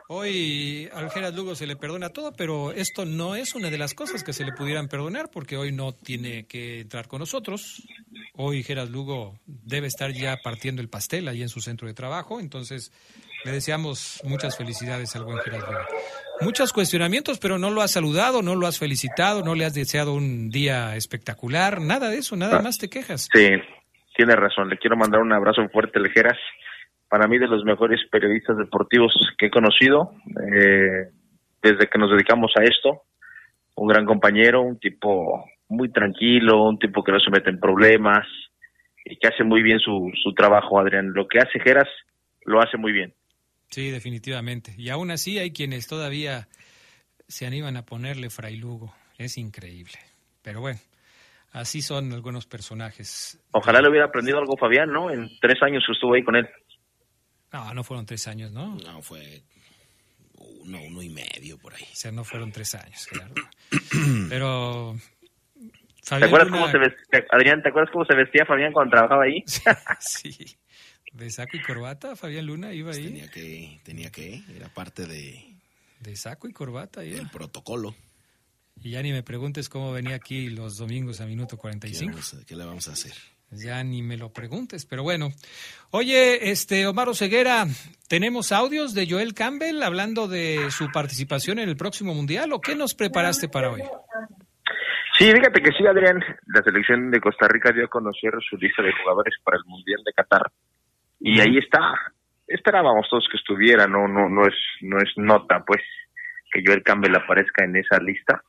Hoy al Geras Lugo se le perdona todo, pero esto no es una de las cosas que se le pudieran perdonar porque hoy no tiene que entrar con nosotros. Hoy Geras Lugo debe estar ya partiendo el pastel ahí en su centro de trabajo, entonces le deseamos muchas felicidades al buen Geras Lugo. Muchos cuestionamientos, pero no lo has saludado, no lo has felicitado, no le has deseado un día espectacular, nada de eso, nada más te quejas. Sí, tiene razón. Le quiero mandar un abrazo fuerte, Lejeras. Para mí, de los mejores periodistas deportivos que he conocido eh, desde que nos dedicamos a esto. Un gran compañero, un tipo muy tranquilo, un tipo que no se mete en problemas y que hace muy bien su, su trabajo, Adrián. Lo que hace Geras lo hace muy bien. Sí, definitivamente. Y aún así hay quienes todavía se animan a ponerle Fray Lugo. Es increíble. Pero bueno, así son algunos personajes. Ojalá le hubiera aprendido algo Fabián, ¿no? En tres años que estuvo ahí con él. No, no fueron tres años, ¿no? No, fue uno, uno y medio por ahí. O sea, no fueron tres años, Gerardo. *clears throat* Pero ¿Te acuerdas Luna- cómo se vestía, Adrián, ¿te acuerdas cómo se vestía Fabián cuando trabajaba ahí? sí. *laughs* De saco y corbata, Fabián Luna iba ahí. Tenía que, tenía que, era parte de, De saco y corbata iba. del protocolo. Y ya ni me preguntes cómo venía aquí los domingos a minuto ¿Qué, 45. vamos a- qué le vamos a hacer? Ya ni me lo preguntes, pero bueno. Oye, este Omar Ceguera, ¿tenemos audios de Joel Campbell hablando de su participación en el próximo mundial o qué nos preparaste para hoy? Sí, fíjate que sí, Adrián. La selección de Costa Rica dio a conocer su lista de jugadores para el Mundial de Qatar. Y ahí está. Esperábamos todos que estuviera, no, no, no es, no es nota, pues, que Joel Campbell aparezca en esa lista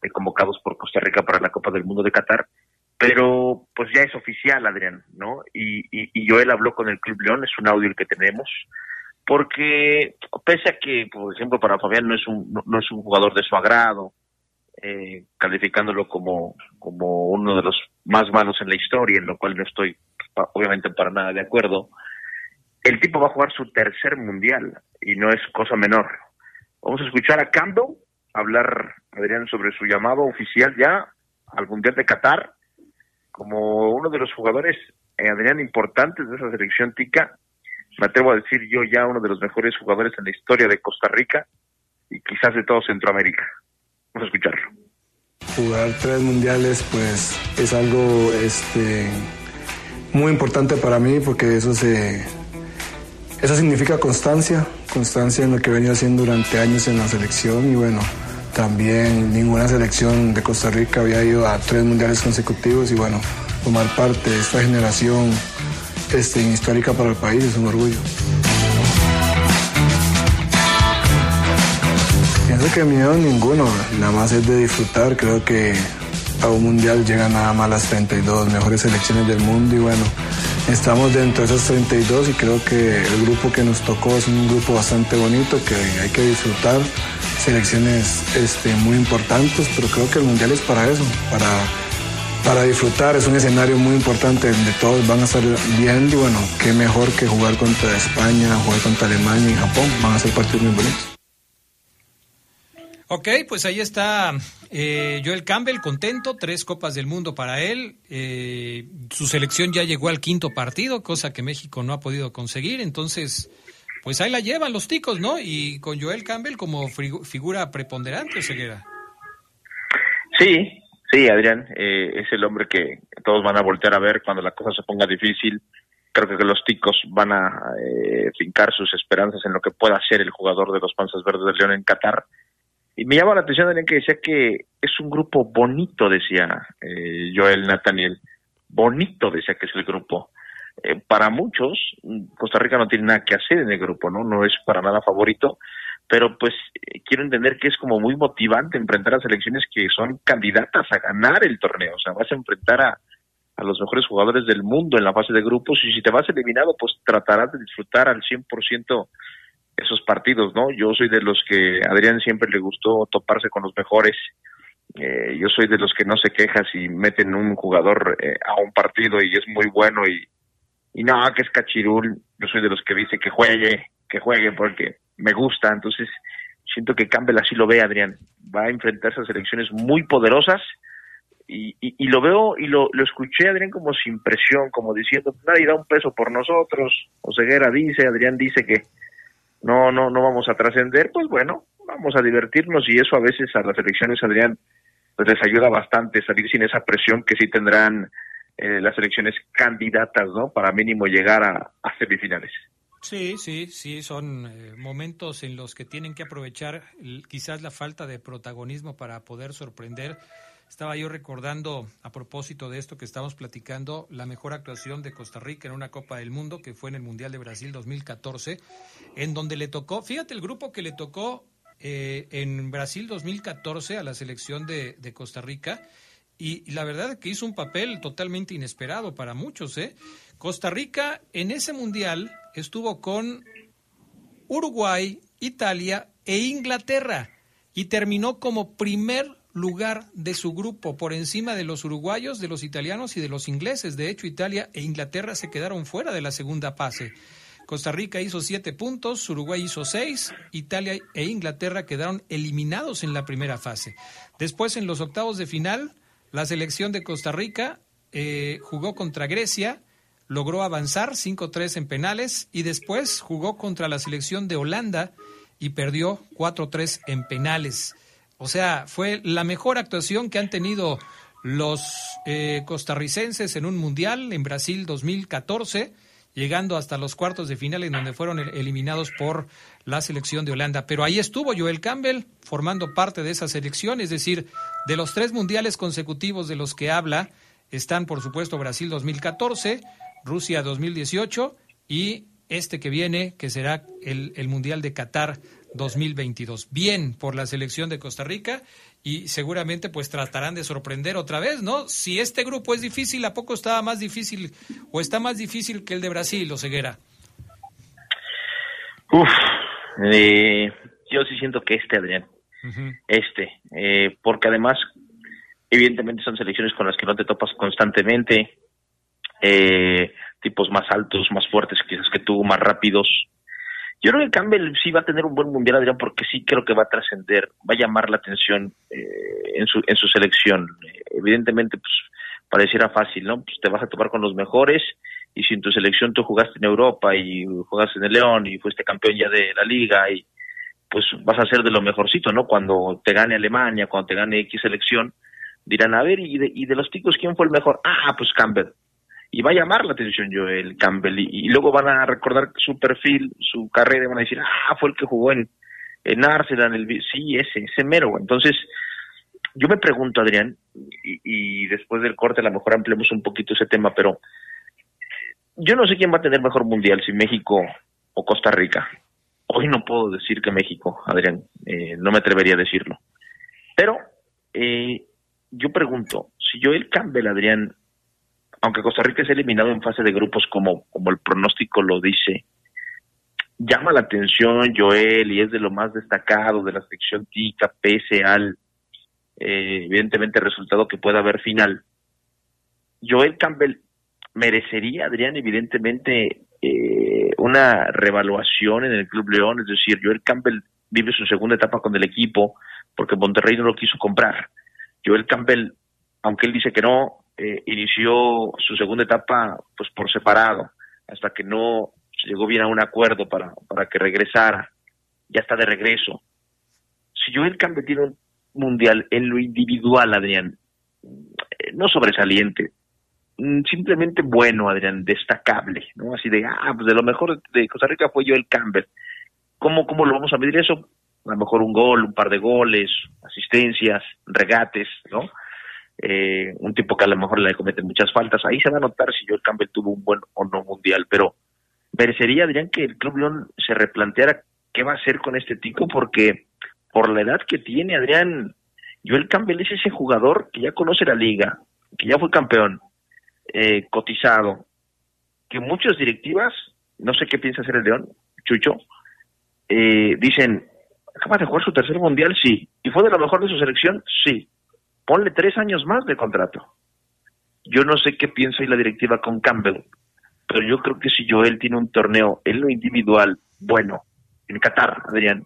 de convocados por Costa Rica para la Copa del Mundo de Qatar. Pero, pues ya es oficial, Adrián, ¿no? Y, y, y Joel habló con el Club León, es un audio el que tenemos, porque pese a que, por ejemplo, para Fabián no es un, no, es un jugador de su agrado, eh, calificándolo como, como uno de los más malos en la historia, en lo cual no estoy obviamente para nada de acuerdo. El tipo va a jugar su tercer mundial y no es cosa menor. Vamos a escuchar a Campbell hablar, Adrián, sobre su llamado oficial ya al Mundial de Qatar como uno de los jugadores, eh, Adrián, importantes de esa selección tica. Me atrevo a decir yo ya uno de los mejores jugadores en la historia de Costa Rica y quizás de todo Centroamérica. Vamos a escucharlo. Jugar tres mundiales pues es algo este, muy importante para mí porque eso se eso significa constancia, constancia en lo que he venido haciendo durante años en la selección y bueno, también ninguna selección de Costa Rica había ido a tres mundiales consecutivos y bueno, formar parte de esta generación este, histórica para el país es un orgullo. Pienso que miedo ninguno, nada más es de disfrutar. Creo que a un mundial llegan nada más las 32 mejores selecciones del mundo y bueno, estamos dentro de esas 32 y creo que el grupo que nos tocó es un grupo bastante bonito que hay que disfrutar. Selecciones este, muy importantes, pero creo que el mundial es para eso, para, para disfrutar. Es un escenario muy importante donde todos van a estar viendo y bueno, qué mejor que jugar contra España, jugar contra Alemania y Japón. Van a ser partidos muy bonitos. Ok, pues ahí está eh, Joel Campbell, contento, tres copas del mundo para él. Eh, su selección ya llegó al quinto partido, cosa que México no ha podido conseguir. Entonces, pues ahí la llevan los ticos, ¿no? Y con Joel Campbell como figura preponderante, Ceguera. Sí, sí, Adrián, eh, es el hombre que todos van a voltear a ver cuando la cosa se ponga difícil. Creo que los ticos van a eh, fincar sus esperanzas en lo que pueda ser el jugador de los Panzas Verdes de León en Qatar. Y me llama la atención, Adrián, que decía que es un grupo bonito, decía eh, Joel Nathaniel. Bonito, decía que es el grupo. Eh, para muchos, Costa Rica no tiene nada que hacer en el grupo, ¿no? No es para nada favorito, pero pues eh, quiero entender que es como muy motivante enfrentar a selecciones que son candidatas a ganar el torneo. O sea, vas a enfrentar a, a los mejores jugadores del mundo en la fase de grupos y si te vas eliminado, pues tratarás de disfrutar al 100% esos partidos, ¿no? Yo soy de los que a Adrián siempre le gustó toparse con los mejores. Eh, yo soy de los que no se queja si meten un jugador eh, a un partido y es muy bueno y, y no, que es cachirul. Yo soy de los que dice que juegue, que juegue porque me gusta. Entonces, siento que Campbell así lo ve, Adrián. Va a enfrentarse a selecciones muy poderosas y, y, lo veo y lo, lo escuché Adrián como sin presión, como diciendo nadie da un peso por nosotros. Oseguera dice, Adrián dice que no no no vamos a trascender, pues bueno, vamos a divertirnos y eso a veces a las elecciones Adrián pues les ayuda bastante salir sin esa presión que sí tendrán eh, las elecciones candidatas, ¿no? Para mínimo llegar a, semifinales. Sí, sí, sí, son eh, momentos en los que tienen que aprovechar quizás la falta de protagonismo para poder sorprender. Estaba yo recordando, a propósito de esto que estamos platicando, la mejor actuación de Costa Rica en una Copa del Mundo, que fue en el Mundial de Brasil 2014, en donde le tocó, fíjate el grupo que le tocó eh, en Brasil 2014 a la selección de Costa Rica, y, la verdad que hizo un papel totalmente inesperado para muchos. ¿eh? Costa Rica en ese mundial estuvo con Uruguay, Italia e Inglaterra y terminó como primer lugar de su grupo por encima de los uruguayos, de los italianos y de los ingleses. De hecho, Italia e Inglaterra se quedaron fuera de la segunda fase. Costa Rica hizo siete puntos, Uruguay hizo seis, Italia e Inglaterra quedaron eliminados en la primera fase. Después, en los octavos de final, la selección de Costa Rica eh, jugó contra Grecia, logró avanzar 5-3 en penales y después jugó contra la selección de Holanda y perdió 4-3 en penales. O sea, fue la mejor actuación que han tenido los eh, costarricenses en un mundial en Brasil 2014 llegando hasta los cuartos de final en donde fueron eliminados por la selección de Holanda. Pero ahí estuvo Joel Campbell formando parte de esa selección, es decir, de los tres mundiales consecutivos de los que habla, están por supuesto Brasil 2014, Rusia 2018 y este que viene, que será el, el Mundial de Qatar 2022. Bien por la selección de Costa Rica y seguramente pues tratarán de sorprender otra vez, ¿no? Si este grupo es difícil, ¿a poco estaba más difícil o está más difícil que el de Brasil o Ceguera? Uf, eh, yo sí siento que este, Adrián, este, eh, porque además, evidentemente son selecciones con las que no te topas constantemente, eh, tipos más altos, más fuertes quizás que tú, más rápidos, yo creo que Campbell sí va a tener un buen mundial, Adrián, porque sí creo que va a trascender, va a llamar la atención eh, en, su, en su selección. evidentemente, pues pareciera fácil, ¿no? Pues te vas a topar con los mejores y si en tu selección tú jugaste en Europa y jugaste en el León y fuiste campeón ya de la liga y pues vas a ser de lo mejorcito, ¿no? Cuando te gane Alemania, cuando te gane X selección, dirán, a ver, ¿y de, y de los ticos quién fue el mejor? Ah, pues Campbell y va a llamar la atención Joel Campbell y, luego van a recordar su perfil, su carrera y van a decir, ah, fue el que jugó en, en Arsenal, el, sí, ese, ese mero. Entonces, yo me pregunto, Adrián, y, después del corte a lo mejor ampliemos un poquito ese tema, pero yo no sé quién va a tener mejor mundial, si México o Costa Rica. Hoy no puedo decir que México, Adrián, eh, no me atrevería a decirlo. Pero eh, yo pregunto, si Joel Campbell, Adrián, aunque Costa Rica es eliminado en fase de grupos como, como el pronóstico lo dice, llama la atención Joel y es de lo más destacado de la sección TICA, pese al eh, evidentemente resultado que pueda haber final. Joel Campbell merecería, Adrián, evidentemente eh, una revaluación en el Club León, es decir, Joel Campbell vive su segunda etapa con el equipo porque Monterrey no lo quiso comprar. Joel Campbell, aunque él dice que no, eh, inició su segunda etapa pues por separado, hasta que no llegó bien a un acuerdo para, para que regresara. Ya está de regreso. Si Joel Campbell tiene un mundial en lo individual, Adrián, eh, no sobresaliente, mm, simplemente bueno, Adrián, destacable, ¿no? Así de, ah, pues de lo mejor de Costa Rica fue Joel Campbell. ¿Cómo, ¿Cómo lo vamos a medir eso? A lo mejor un gol, un par de goles, asistencias, regates, ¿no? Eh, un tipo que a lo mejor le comete muchas faltas. Ahí se va a notar si Joel Campbell tuvo un buen o no mundial, pero merecería, dirían que el Club León se replanteara qué va a hacer con este tipo, porque por la edad que tiene, Adrián, Joel Campbell es ese jugador que ya conoce la liga, que ya fue campeón, eh, cotizado, que muchas directivas, no sé qué piensa hacer el León, Chucho, eh, dicen, acaba de jugar su tercer mundial, sí, y fue de lo mejor de su selección, sí, ponle tres años más de contrato. Yo no sé qué piensa ahí la directiva con Campbell, pero yo creo que si Joel tiene un torneo en lo individual bueno, en Qatar, Adrián,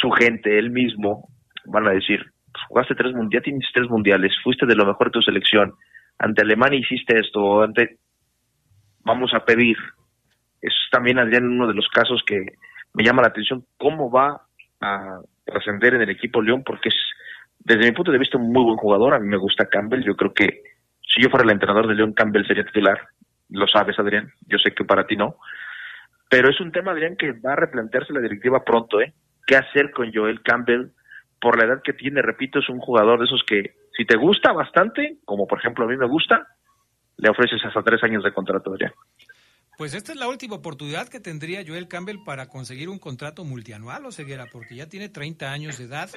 su gente, él mismo, van a decir, pues, jugaste tres mundiales, tienes tres mundiales, fuiste de lo mejor de tu selección, ante Alemania hiciste esto, ante vamos a pedir. Es también Adrián uno de los casos que me llama la atención cómo va a trascender en el equipo León, porque es desde mi punto de vista un muy buen jugador, a mí me gusta Campbell, yo creo que si yo fuera el entrenador de León, Campbell sería titular, lo sabes Adrián, yo sé que para ti no, pero es un tema Adrián que va a replantearse la directiva pronto, ¿eh? ¿Qué hacer con Joel Campbell? Por la edad que tiene, repito, es un jugador de esos que si te gusta bastante, como por ejemplo a mí me gusta, le ofreces hasta tres años de contrato, Adrián. Pues esta es la última oportunidad que tendría Joel Campbell para conseguir un contrato multianual o ceguera, porque ya tiene 30 años de edad.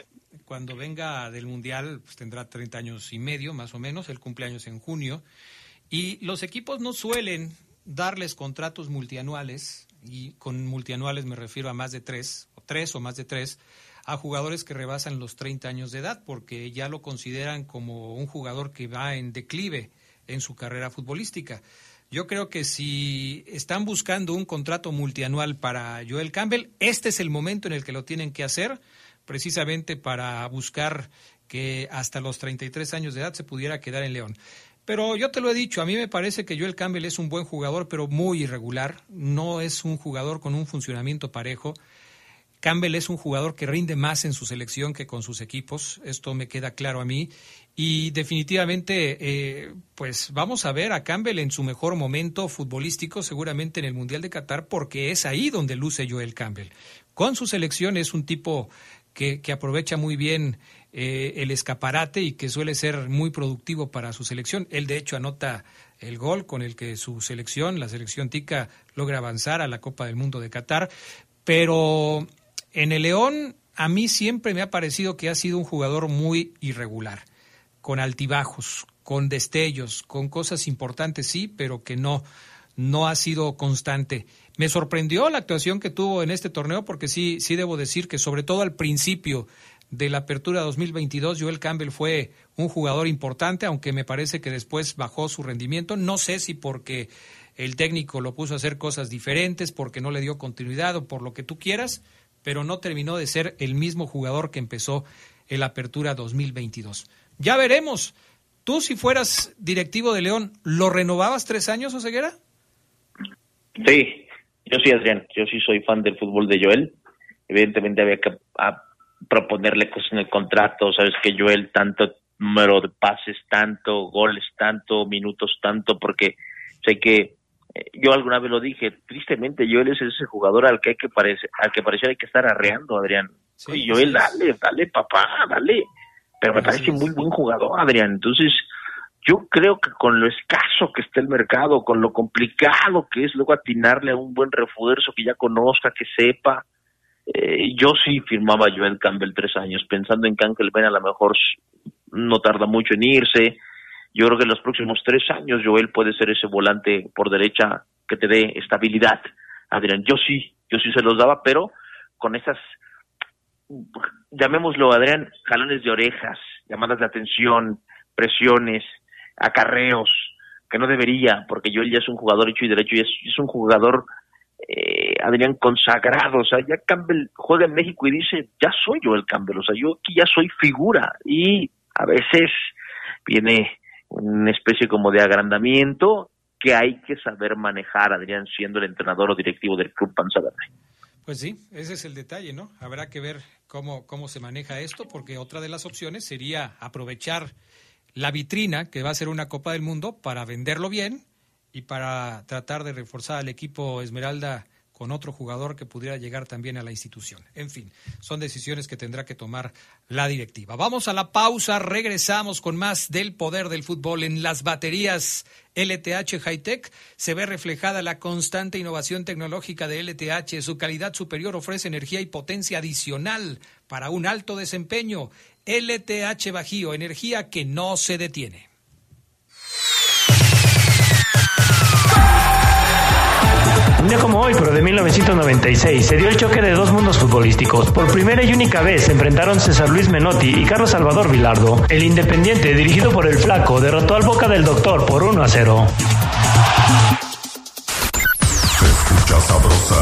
Cuando venga del Mundial, pues tendrá 30 años y medio, más o menos, el cumpleaños en junio. Y los equipos no suelen darles contratos multianuales, y con multianuales me refiero a más de tres, o tres o más de tres, a jugadores que rebasan los 30 años de edad, porque ya lo consideran como un jugador que va en declive en su carrera futbolística. Yo creo que si están buscando un contrato multianual para Joel Campbell, este es el momento en el que lo tienen que hacer, precisamente para buscar que hasta los 33 años de edad se pudiera quedar en León. Pero yo te lo he dicho, a mí me parece que Joel Campbell es un buen jugador, pero muy irregular. No es un jugador con un funcionamiento parejo. Campbell es un jugador que rinde más en su selección que con sus equipos. Esto me queda claro a mí. Y definitivamente, eh, pues vamos a ver a Campbell en su mejor momento futbolístico, seguramente en el Mundial de Qatar, porque es ahí donde luce Joel Campbell. Con su selección es un tipo que, que aprovecha muy bien eh, el escaparate y que suele ser muy productivo para su selección. Él, de hecho, anota el gol con el que su selección, la selección tica, logra avanzar a la Copa del Mundo de Qatar. Pero en el León, a mí siempre me ha parecido que ha sido un jugador muy irregular con altibajos, con destellos, con cosas importantes, sí, pero que no, no ha sido constante. Me sorprendió la actuación que tuvo en este torneo porque sí, sí debo decir que sobre todo al principio de la apertura 2022, Joel Campbell fue un jugador importante, aunque me parece que después bajó su rendimiento. No sé si porque el técnico lo puso a hacer cosas diferentes, porque no le dio continuidad o por lo que tú quieras, pero no terminó de ser el mismo jugador que empezó en la apertura 2022. Ya veremos. Tú, si fueras directivo de León, ¿lo renovabas tres años, Oseguera? Sí, yo sí, Adrián. Yo sí soy fan del fútbol de Joel. Evidentemente había que proponerle cosas en el contrato. Sabes que Joel, tanto número de pases, tanto goles, tanto minutos, tanto, porque sé que yo alguna vez lo dije, tristemente Joel es ese jugador al que hay que parece, al que parecía hay que estar arreando, Adrián. Sí, Joel, dale, dale, papá, dale pero me parece muy buen jugador, Adrián. Entonces, yo creo que con lo escaso que está el mercado, con lo complicado que es luego atinarle a un buen refuerzo que ya conozca, que sepa, eh, yo sí firmaba Joel Campbell tres años, pensando en que Ángel Ben a lo mejor no tarda mucho en irse. Yo creo que en los próximos tres años Joel puede ser ese volante por derecha que te dé estabilidad. Adrián, yo sí, yo sí se los daba, pero con esas llamémoslo, Adrián, jalones de orejas, llamadas de atención, presiones, acarreos, que no debería, porque Joel ya es un jugador hecho y derecho y es, un jugador, eh, Adrián, consagrado. O sea, ya Campbell juega en México y dice, ya soy yo el Campbell, o sea, yo aquí ya soy figura. Y a veces viene una especie como de agrandamiento que hay que saber manejar, Adrián, siendo el entrenador o directivo del Club Panza Pues sí, ese es el detalle, ¿no? Habrá que ver cómo, cómo se maneja esto, porque otra de las opciones sería aprovechar la vitrina que va a ser una Copa del Mundo para venderlo bien y para tratar de reforzar al equipo Esmeralda con otro jugador que pudiera llegar también a la institución. En fin, son decisiones que tendrá que tomar la directiva. Vamos a la pausa, regresamos con más del poder del fútbol en las baterías LTH Hightech. Se ve reflejada la constante innovación tecnológica de LTH. Su calidad superior ofrece energía y potencia adicional para un alto desempeño. LTH Bajío, energía que no se detiene. Un día como hoy, pero de 1996, se dio el choque de dos mundos futbolísticos. Por primera y única vez se enfrentaron César Luis Menotti y Carlos Salvador Vilardo. El Independiente, dirigido por el Flaco, derrotó al Boca del Doctor por 1 a 0. Se escucha sabrosa,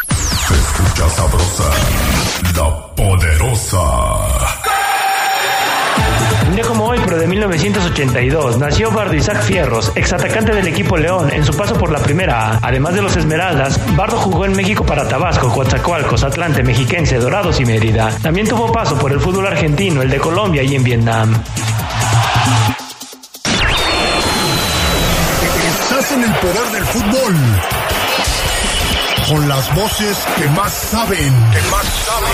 Sabrosa, la poderosa. Un día como hoy, pero de 1982, nació Bardo Isaac Fierros, exatacante del equipo León, en su paso por la primera A. Además de los Esmeraldas, Bardo jugó en México para Tabasco, Coatzacoalcos, Atlante, Mexiquense, Dorados y Mérida. También tuvo paso por el fútbol argentino, el de Colombia y en Vietnam. Con las voces que más saben. Que más saben.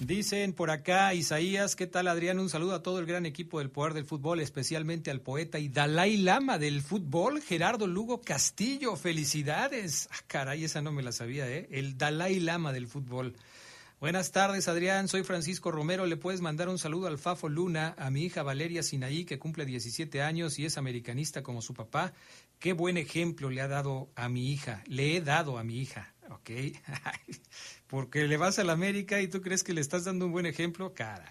Dicen por acá, Isaías, ¿qué tal Adrián? Un saludo a todo el gran equipo del Poder del Fútbol, especialmente al poeta y Dalai Lama del fútbol, Gerardo Lugo Castillo. Felicidades. Ah, caray, esa no me la sabía, ¿eh? El Dalai Lama del fútbol. Buenas tardes, Adrián. Soy Francisco Romero. Le puedes mandar un saludo al Fafo Luna, a mi hija Valeria Sinaí, que cumple 17 años y es americanista como su papá. Qué buen ejemplo le ha dado a mi hija. Le he dado a mi hija. ¿Ok? *laughs* Porque le vas a la América y tú crees que le estás dando un buen ejemplo. Caray.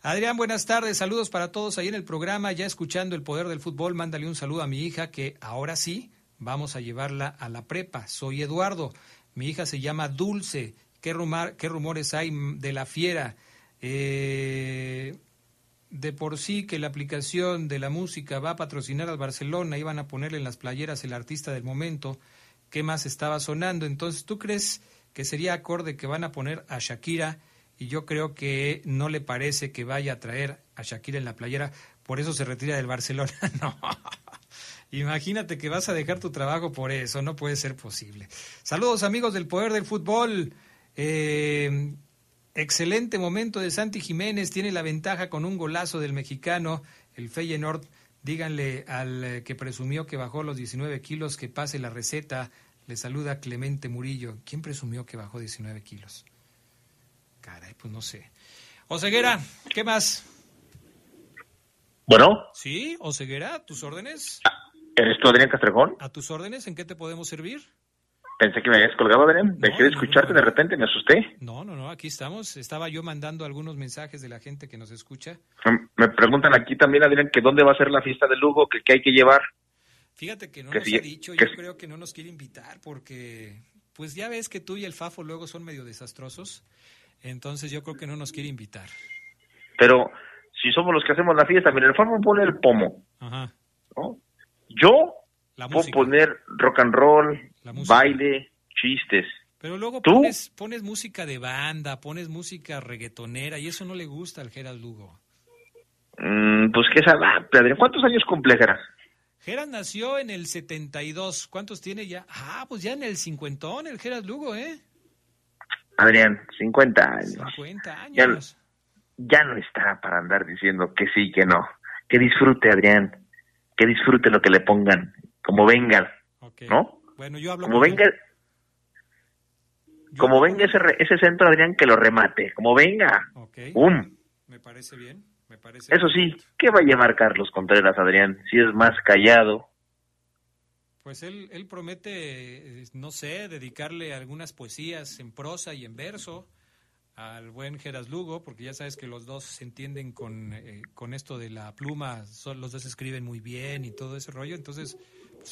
Adrián, buenas tardes. Saludos para todos ahí en el programa. Ya escuchando el poder del fútbol, mándale un saludo a mi hija que ahora sí vamos a llevarla a la prepa. Soy Eduardo. Mi hija se llama Dulce. ¿Qué, qué rumores hay de la fiera? Eh, de por sí que la aplicación de la música va a patrocinar al Barcelona, iban a ponerle en las playeras el artista del momento, ¿qué más estaba sonando? Entonces, ¿tú crees que sería acorde que van a poner a Shakira? Y yo creo que no le parece que vaya a traer a Shakira en la playera, por eso se retira del Barcelona. *laughs* no. Imagínate que vas a dejar tu trabajo por eso, no puede ser posible. Saludos amigos del Poder del Fútbol. Eh, excelente momento de Santi Jiménez, tiene la ventaja con un golazo del mexicano, el Feyenoord. Díganle al eh, que presumió que bajó los 19 kilos que pase la receta. Le saluda Clemente Murillo. ¿Quién presumió que bajó 19 kilos? Caray, pues no sé. Oseguera, ¿qué más? Bueno, ¿Sí? Oseguera, ¿a tus órdenes? ¿eres tú Adrián Castrejón? ¿A tus órdenes? ¿En qué te podemos servir? Pensé que me habías colgado, Adrián. Dejé de escucharte de repente, me asusté. No, no, no, aquí estamos. Estaba yo mandando algunos mensajes de la gente que nos escucha. Me preguntan aquí también, Adrián, que dónde va a ser la fiesta de Lugo, que qué hay que llevar. Fíjate que no Que nos sí, ha dicho, yo creo que no nos quiere invitar porque, pues ya ves que tú y el Fafo luego son medio desastrosos, entonces yo creo que no nos quiere invitar. Pero si somos los que hacemos la fiesta, mira, el Fafo pone el pomo, Ajá. ¿no? Yo La puedo música. poner rock and roll. Baile, chistes. Pero luego ¿Tú? pones, pones música de banda, pones música reggaetonera y eso no le gusta al Gerald Lugo. Mm, pues que esa Adrián. ¿Cuántos años cumple, Gerard? Gerald nació en el 72, ¿cuántos tiene ya? Ah, pues ya en el cincuentón el Gerald Lugo, ¿eh? Adrián, 50 años. 50 Ya, años. ya no está para andar diciendo que sí, que no. Que disfrute, Adrián. Que disfrute lo que le pongan. Como venga, ¿no? Bueno, yo hablo Como venga, como venga ese, re- ese centro, Adrián, que lo remate. Como venga. Ok. ¡Bum! Me parece bien, me parece Eso sí, ¿qué va a llevar Carlos Contreras, Adrián? Si es más callado. Pues él, él promete, eh, no sé, dedicarle algunas poesías en prosa y en verso al buen Geras Lugo, porque ya sabes que los dos se entienden con, eh, con esto de la pluma, son, los dos escriben muy bien y todo ese rollo, entonces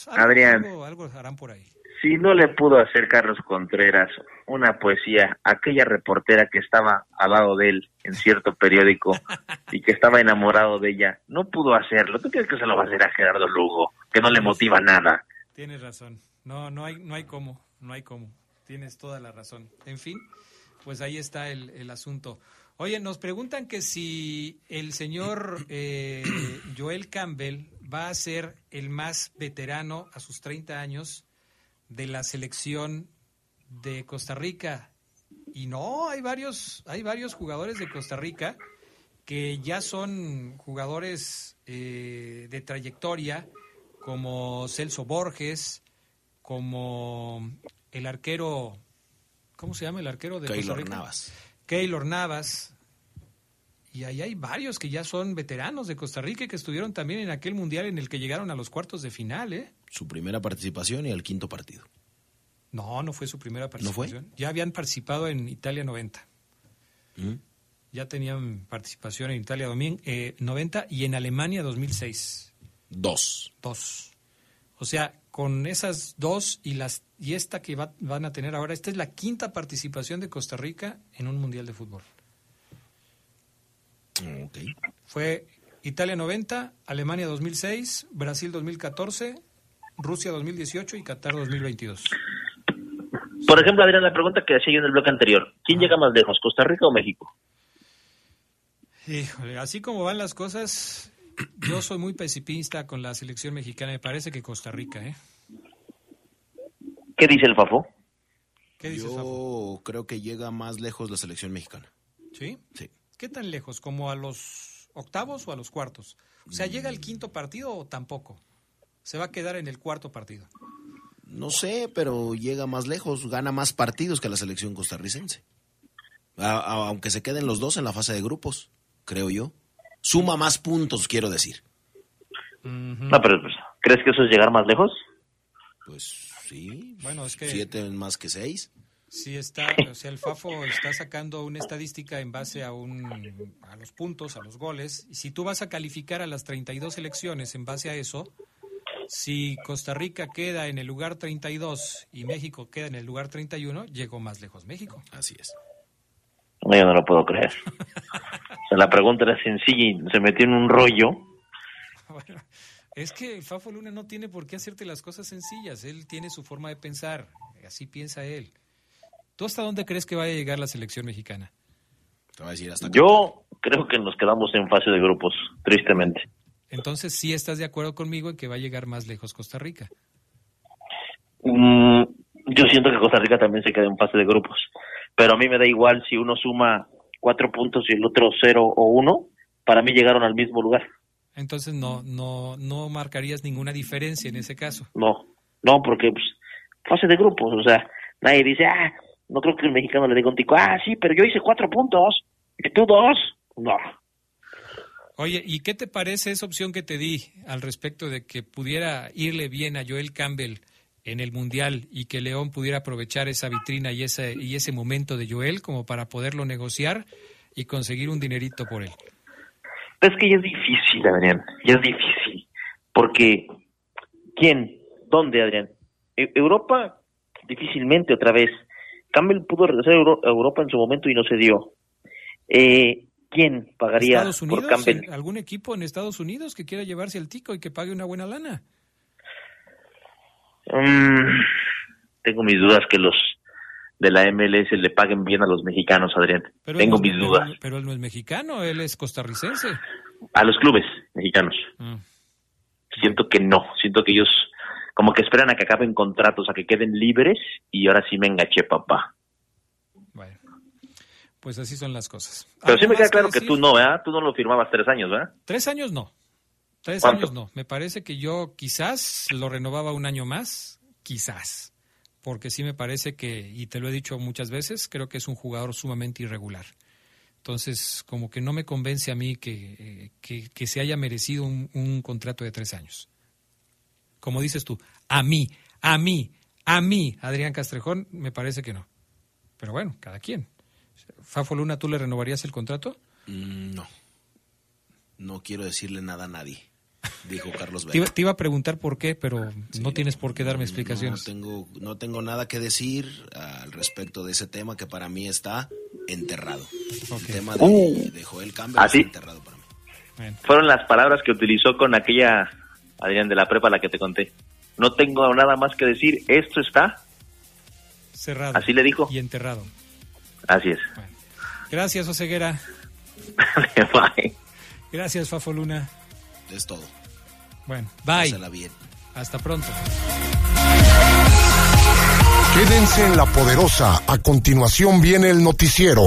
algo, Adrián. algo- algo harán por ahí. Si no le pudo hacer Carlos Contreras una poesía aquella reportera que estaba al lado de él en cierto periódico *laughs* y que estaba enamorado de ella, no pudo hacerlo. ¿Tú crees que se lo va a hacer a Gerardo Lugo? Que no le motiva nada. Tienes razón, no, no hay, no hay cómo, no hay cómo, tienes toda la razón. En fin, pues ahí está el, el asunto. Oye, nos preguntan que si el señor eh, Joel Campbell va a ser el más veterano a sus 30 años de la selección de Costa Rica. Y no, hay varios, hay varios jugadores de Costa Rica que ya son jugadores eh, de trayectoria, como Celso Borges, como el arquero, ¿cómo se llama el arquero de Costa Keylor Rica? Navas. Keylor Navas. Y ahí hay varios que ya son veteranos de Costa Rica y que estuvieron también en aquel mundial en el que llegaron a los cuartos de final, ¿eh? Su primera participación y el quinto partido. No, no fue su primera ¿No fue? participación. Ya habían participado en Italia 90. ¿Mm? Ya tenían participación en Italia domin- eh, 90 y en Alemania 2006. Dos. Dos. O sea, con esas dos y las y esta que va- van a tener ahora, esta es la quinta participación de Costa Rica en un mundial de fútbol. Ok. Fue Italia 90, Alemania 2006, Brasil 2014, Rusia 2018 y Qatar 2022. Por ejemplo, Adrián, la pregunta que hacía yo en el bloque anterior. ¿Quién llega más lejos, Costa Rica o México? Híjole, así como van las cosas, yo soy muy pesimista con la selección mexicana. Me parece que Costa Rica, ¿eh? ¿Qué dice el Fafo? ¿Qué dices, Yo creo que llega más lejos la selección mexicana. ¿Sí? Sí. ¿Qué tan lejos? ¿Como a los octavos o a los cuartos? O sea, ¿llega el quinto partido o tampoco? Se va a quedar en el cuarto partido. No sé, pero llega más lejos, gana más partidos que la selección costarricense. A- a- aunque se queden los dos en la fase de grupos, creo yo. Suma más puntos, quiero decir. No, pero pues, ¿crees que eso es llegar más lejos? Pues sí. Bueno, es que- Siete más que seis. Sí está, o sea, el Fafo está sacando una estadística en base a un a los puntos, a los goles, y si tú vas a calificar a las 32 selecciones en base a eso, si Costa Rica queda en el lugar 32 y México queda en el lugar 31, llegó más lejos México. Así es. No, yo no lo puedo creer. O sea, la pregunta era sencilla y se metió en un rollo. *laughs* Bueno, es que el Fafo Luna no tiene por qué hacerte las cosas sencillas, él tiene su forma de pensar, así piensa él. ¿Tú hasta dónde crees que vaya a llegar la selección mexicana? Te voy a decir hasta Yo creo que nos quedamos en fase de grupos, tristemente. Entonces, sí estás de acuerdo conmigo en que va a llegar más lejos Costa Rica. Mm, yo siento que Costa Rica también se queda en fase de grupos. Pero a mí me da igual si uno suma cuatro puntos y el otro cero o uno. Para mí llegaron al mismo lugar. Entonces no, no, no marcarías ninguna diferencia en ese caso. No, no, porque pues, fase de grupos. O sea, nadie dice, ah, no creo que el mexicano le diga un tico, ah, sí, pero yo hice cuatro puntos y tú dos. No. Oye, ¿y qué te parece esa opción que te di al respecto de que pudiera irle bien a Joel Campbell en el Mundial y que León pudiera aprovechar esa vitrina y ese, y ese momento de Joel como para poderlo negociar y conseguir un dinerito por él? Es que ya es difícil, Adrián, ya es difícil. Porque, ¿quién? ¿Dónde, Adrián? E- Europa, difícilmente otra vez. Campbell pudo regresar a Euro- a Europa en su momento y no se dio. Eh, ¿Quién pagaría ¿Estados por? Campbell? ¿En- ¿Algún equipo en Estados Unidos que quiera llevarse al tico y que pague una buena lana? Mm, tengo mis dudas que los de la MLS le paguen bien a los mexicanos, Adrián. Pero tengo no mis pero- dudas. Pero él no es mexicano, él es costarricense. A los clubes mexicanos. Mm. Siento que no. Siento que ellos como que esperan a que acaben contratos, a que queden libres y ahora sí me engaché, papá. Pues así son las cosas. Pero sí ¿Algo me queda claro que tú no, ¿verdad? Tú no lo firmabas tres años, ¿verdad? Tres años no. Tres ¿Cuánto? años no. Me parece que yo quizás lo renovaba un año más, quizás. Porque sí me parece que, y te lo he dicho muchas veces, creo que es un jugador sumamente irregular. Entonces, como que no me convence a mí que, eh, que, que se haya merecido un, un contrato de tres años. Como dices tú, a mí, a mí, a mí, Adrián Castrejón, me parece que no. Pero bueno, cada quien. Fafo Luna, ¿tú le renovarías el contrato? Mm, no. No quiero decirle nada a nadie, dijo Carlos *laughs* Te Vela. te iba a preguntar por qué, pero no tienes por qué darme explicaciones. No tengo, no tengo nada que decir al respecto de ese tema que para mí está enterrado. El tema de, Uh. de Joel Campbell ¿Ah, sí? está enterrado para mí. Fueron las palabras que utilizó con aquella Adrián de la prepa la que te conté. No tengo nada más que decir, esto está. Cerrado. Así le dijo. Y enterrado. Así es. Gracias, Oseguera. *laughs* Bye. Gracias, Fafo Luna. Es todo. Bueno, bye. Pásala bien. Hasta pronto. Quédense en la poderosa. A continuación viene el noticiero.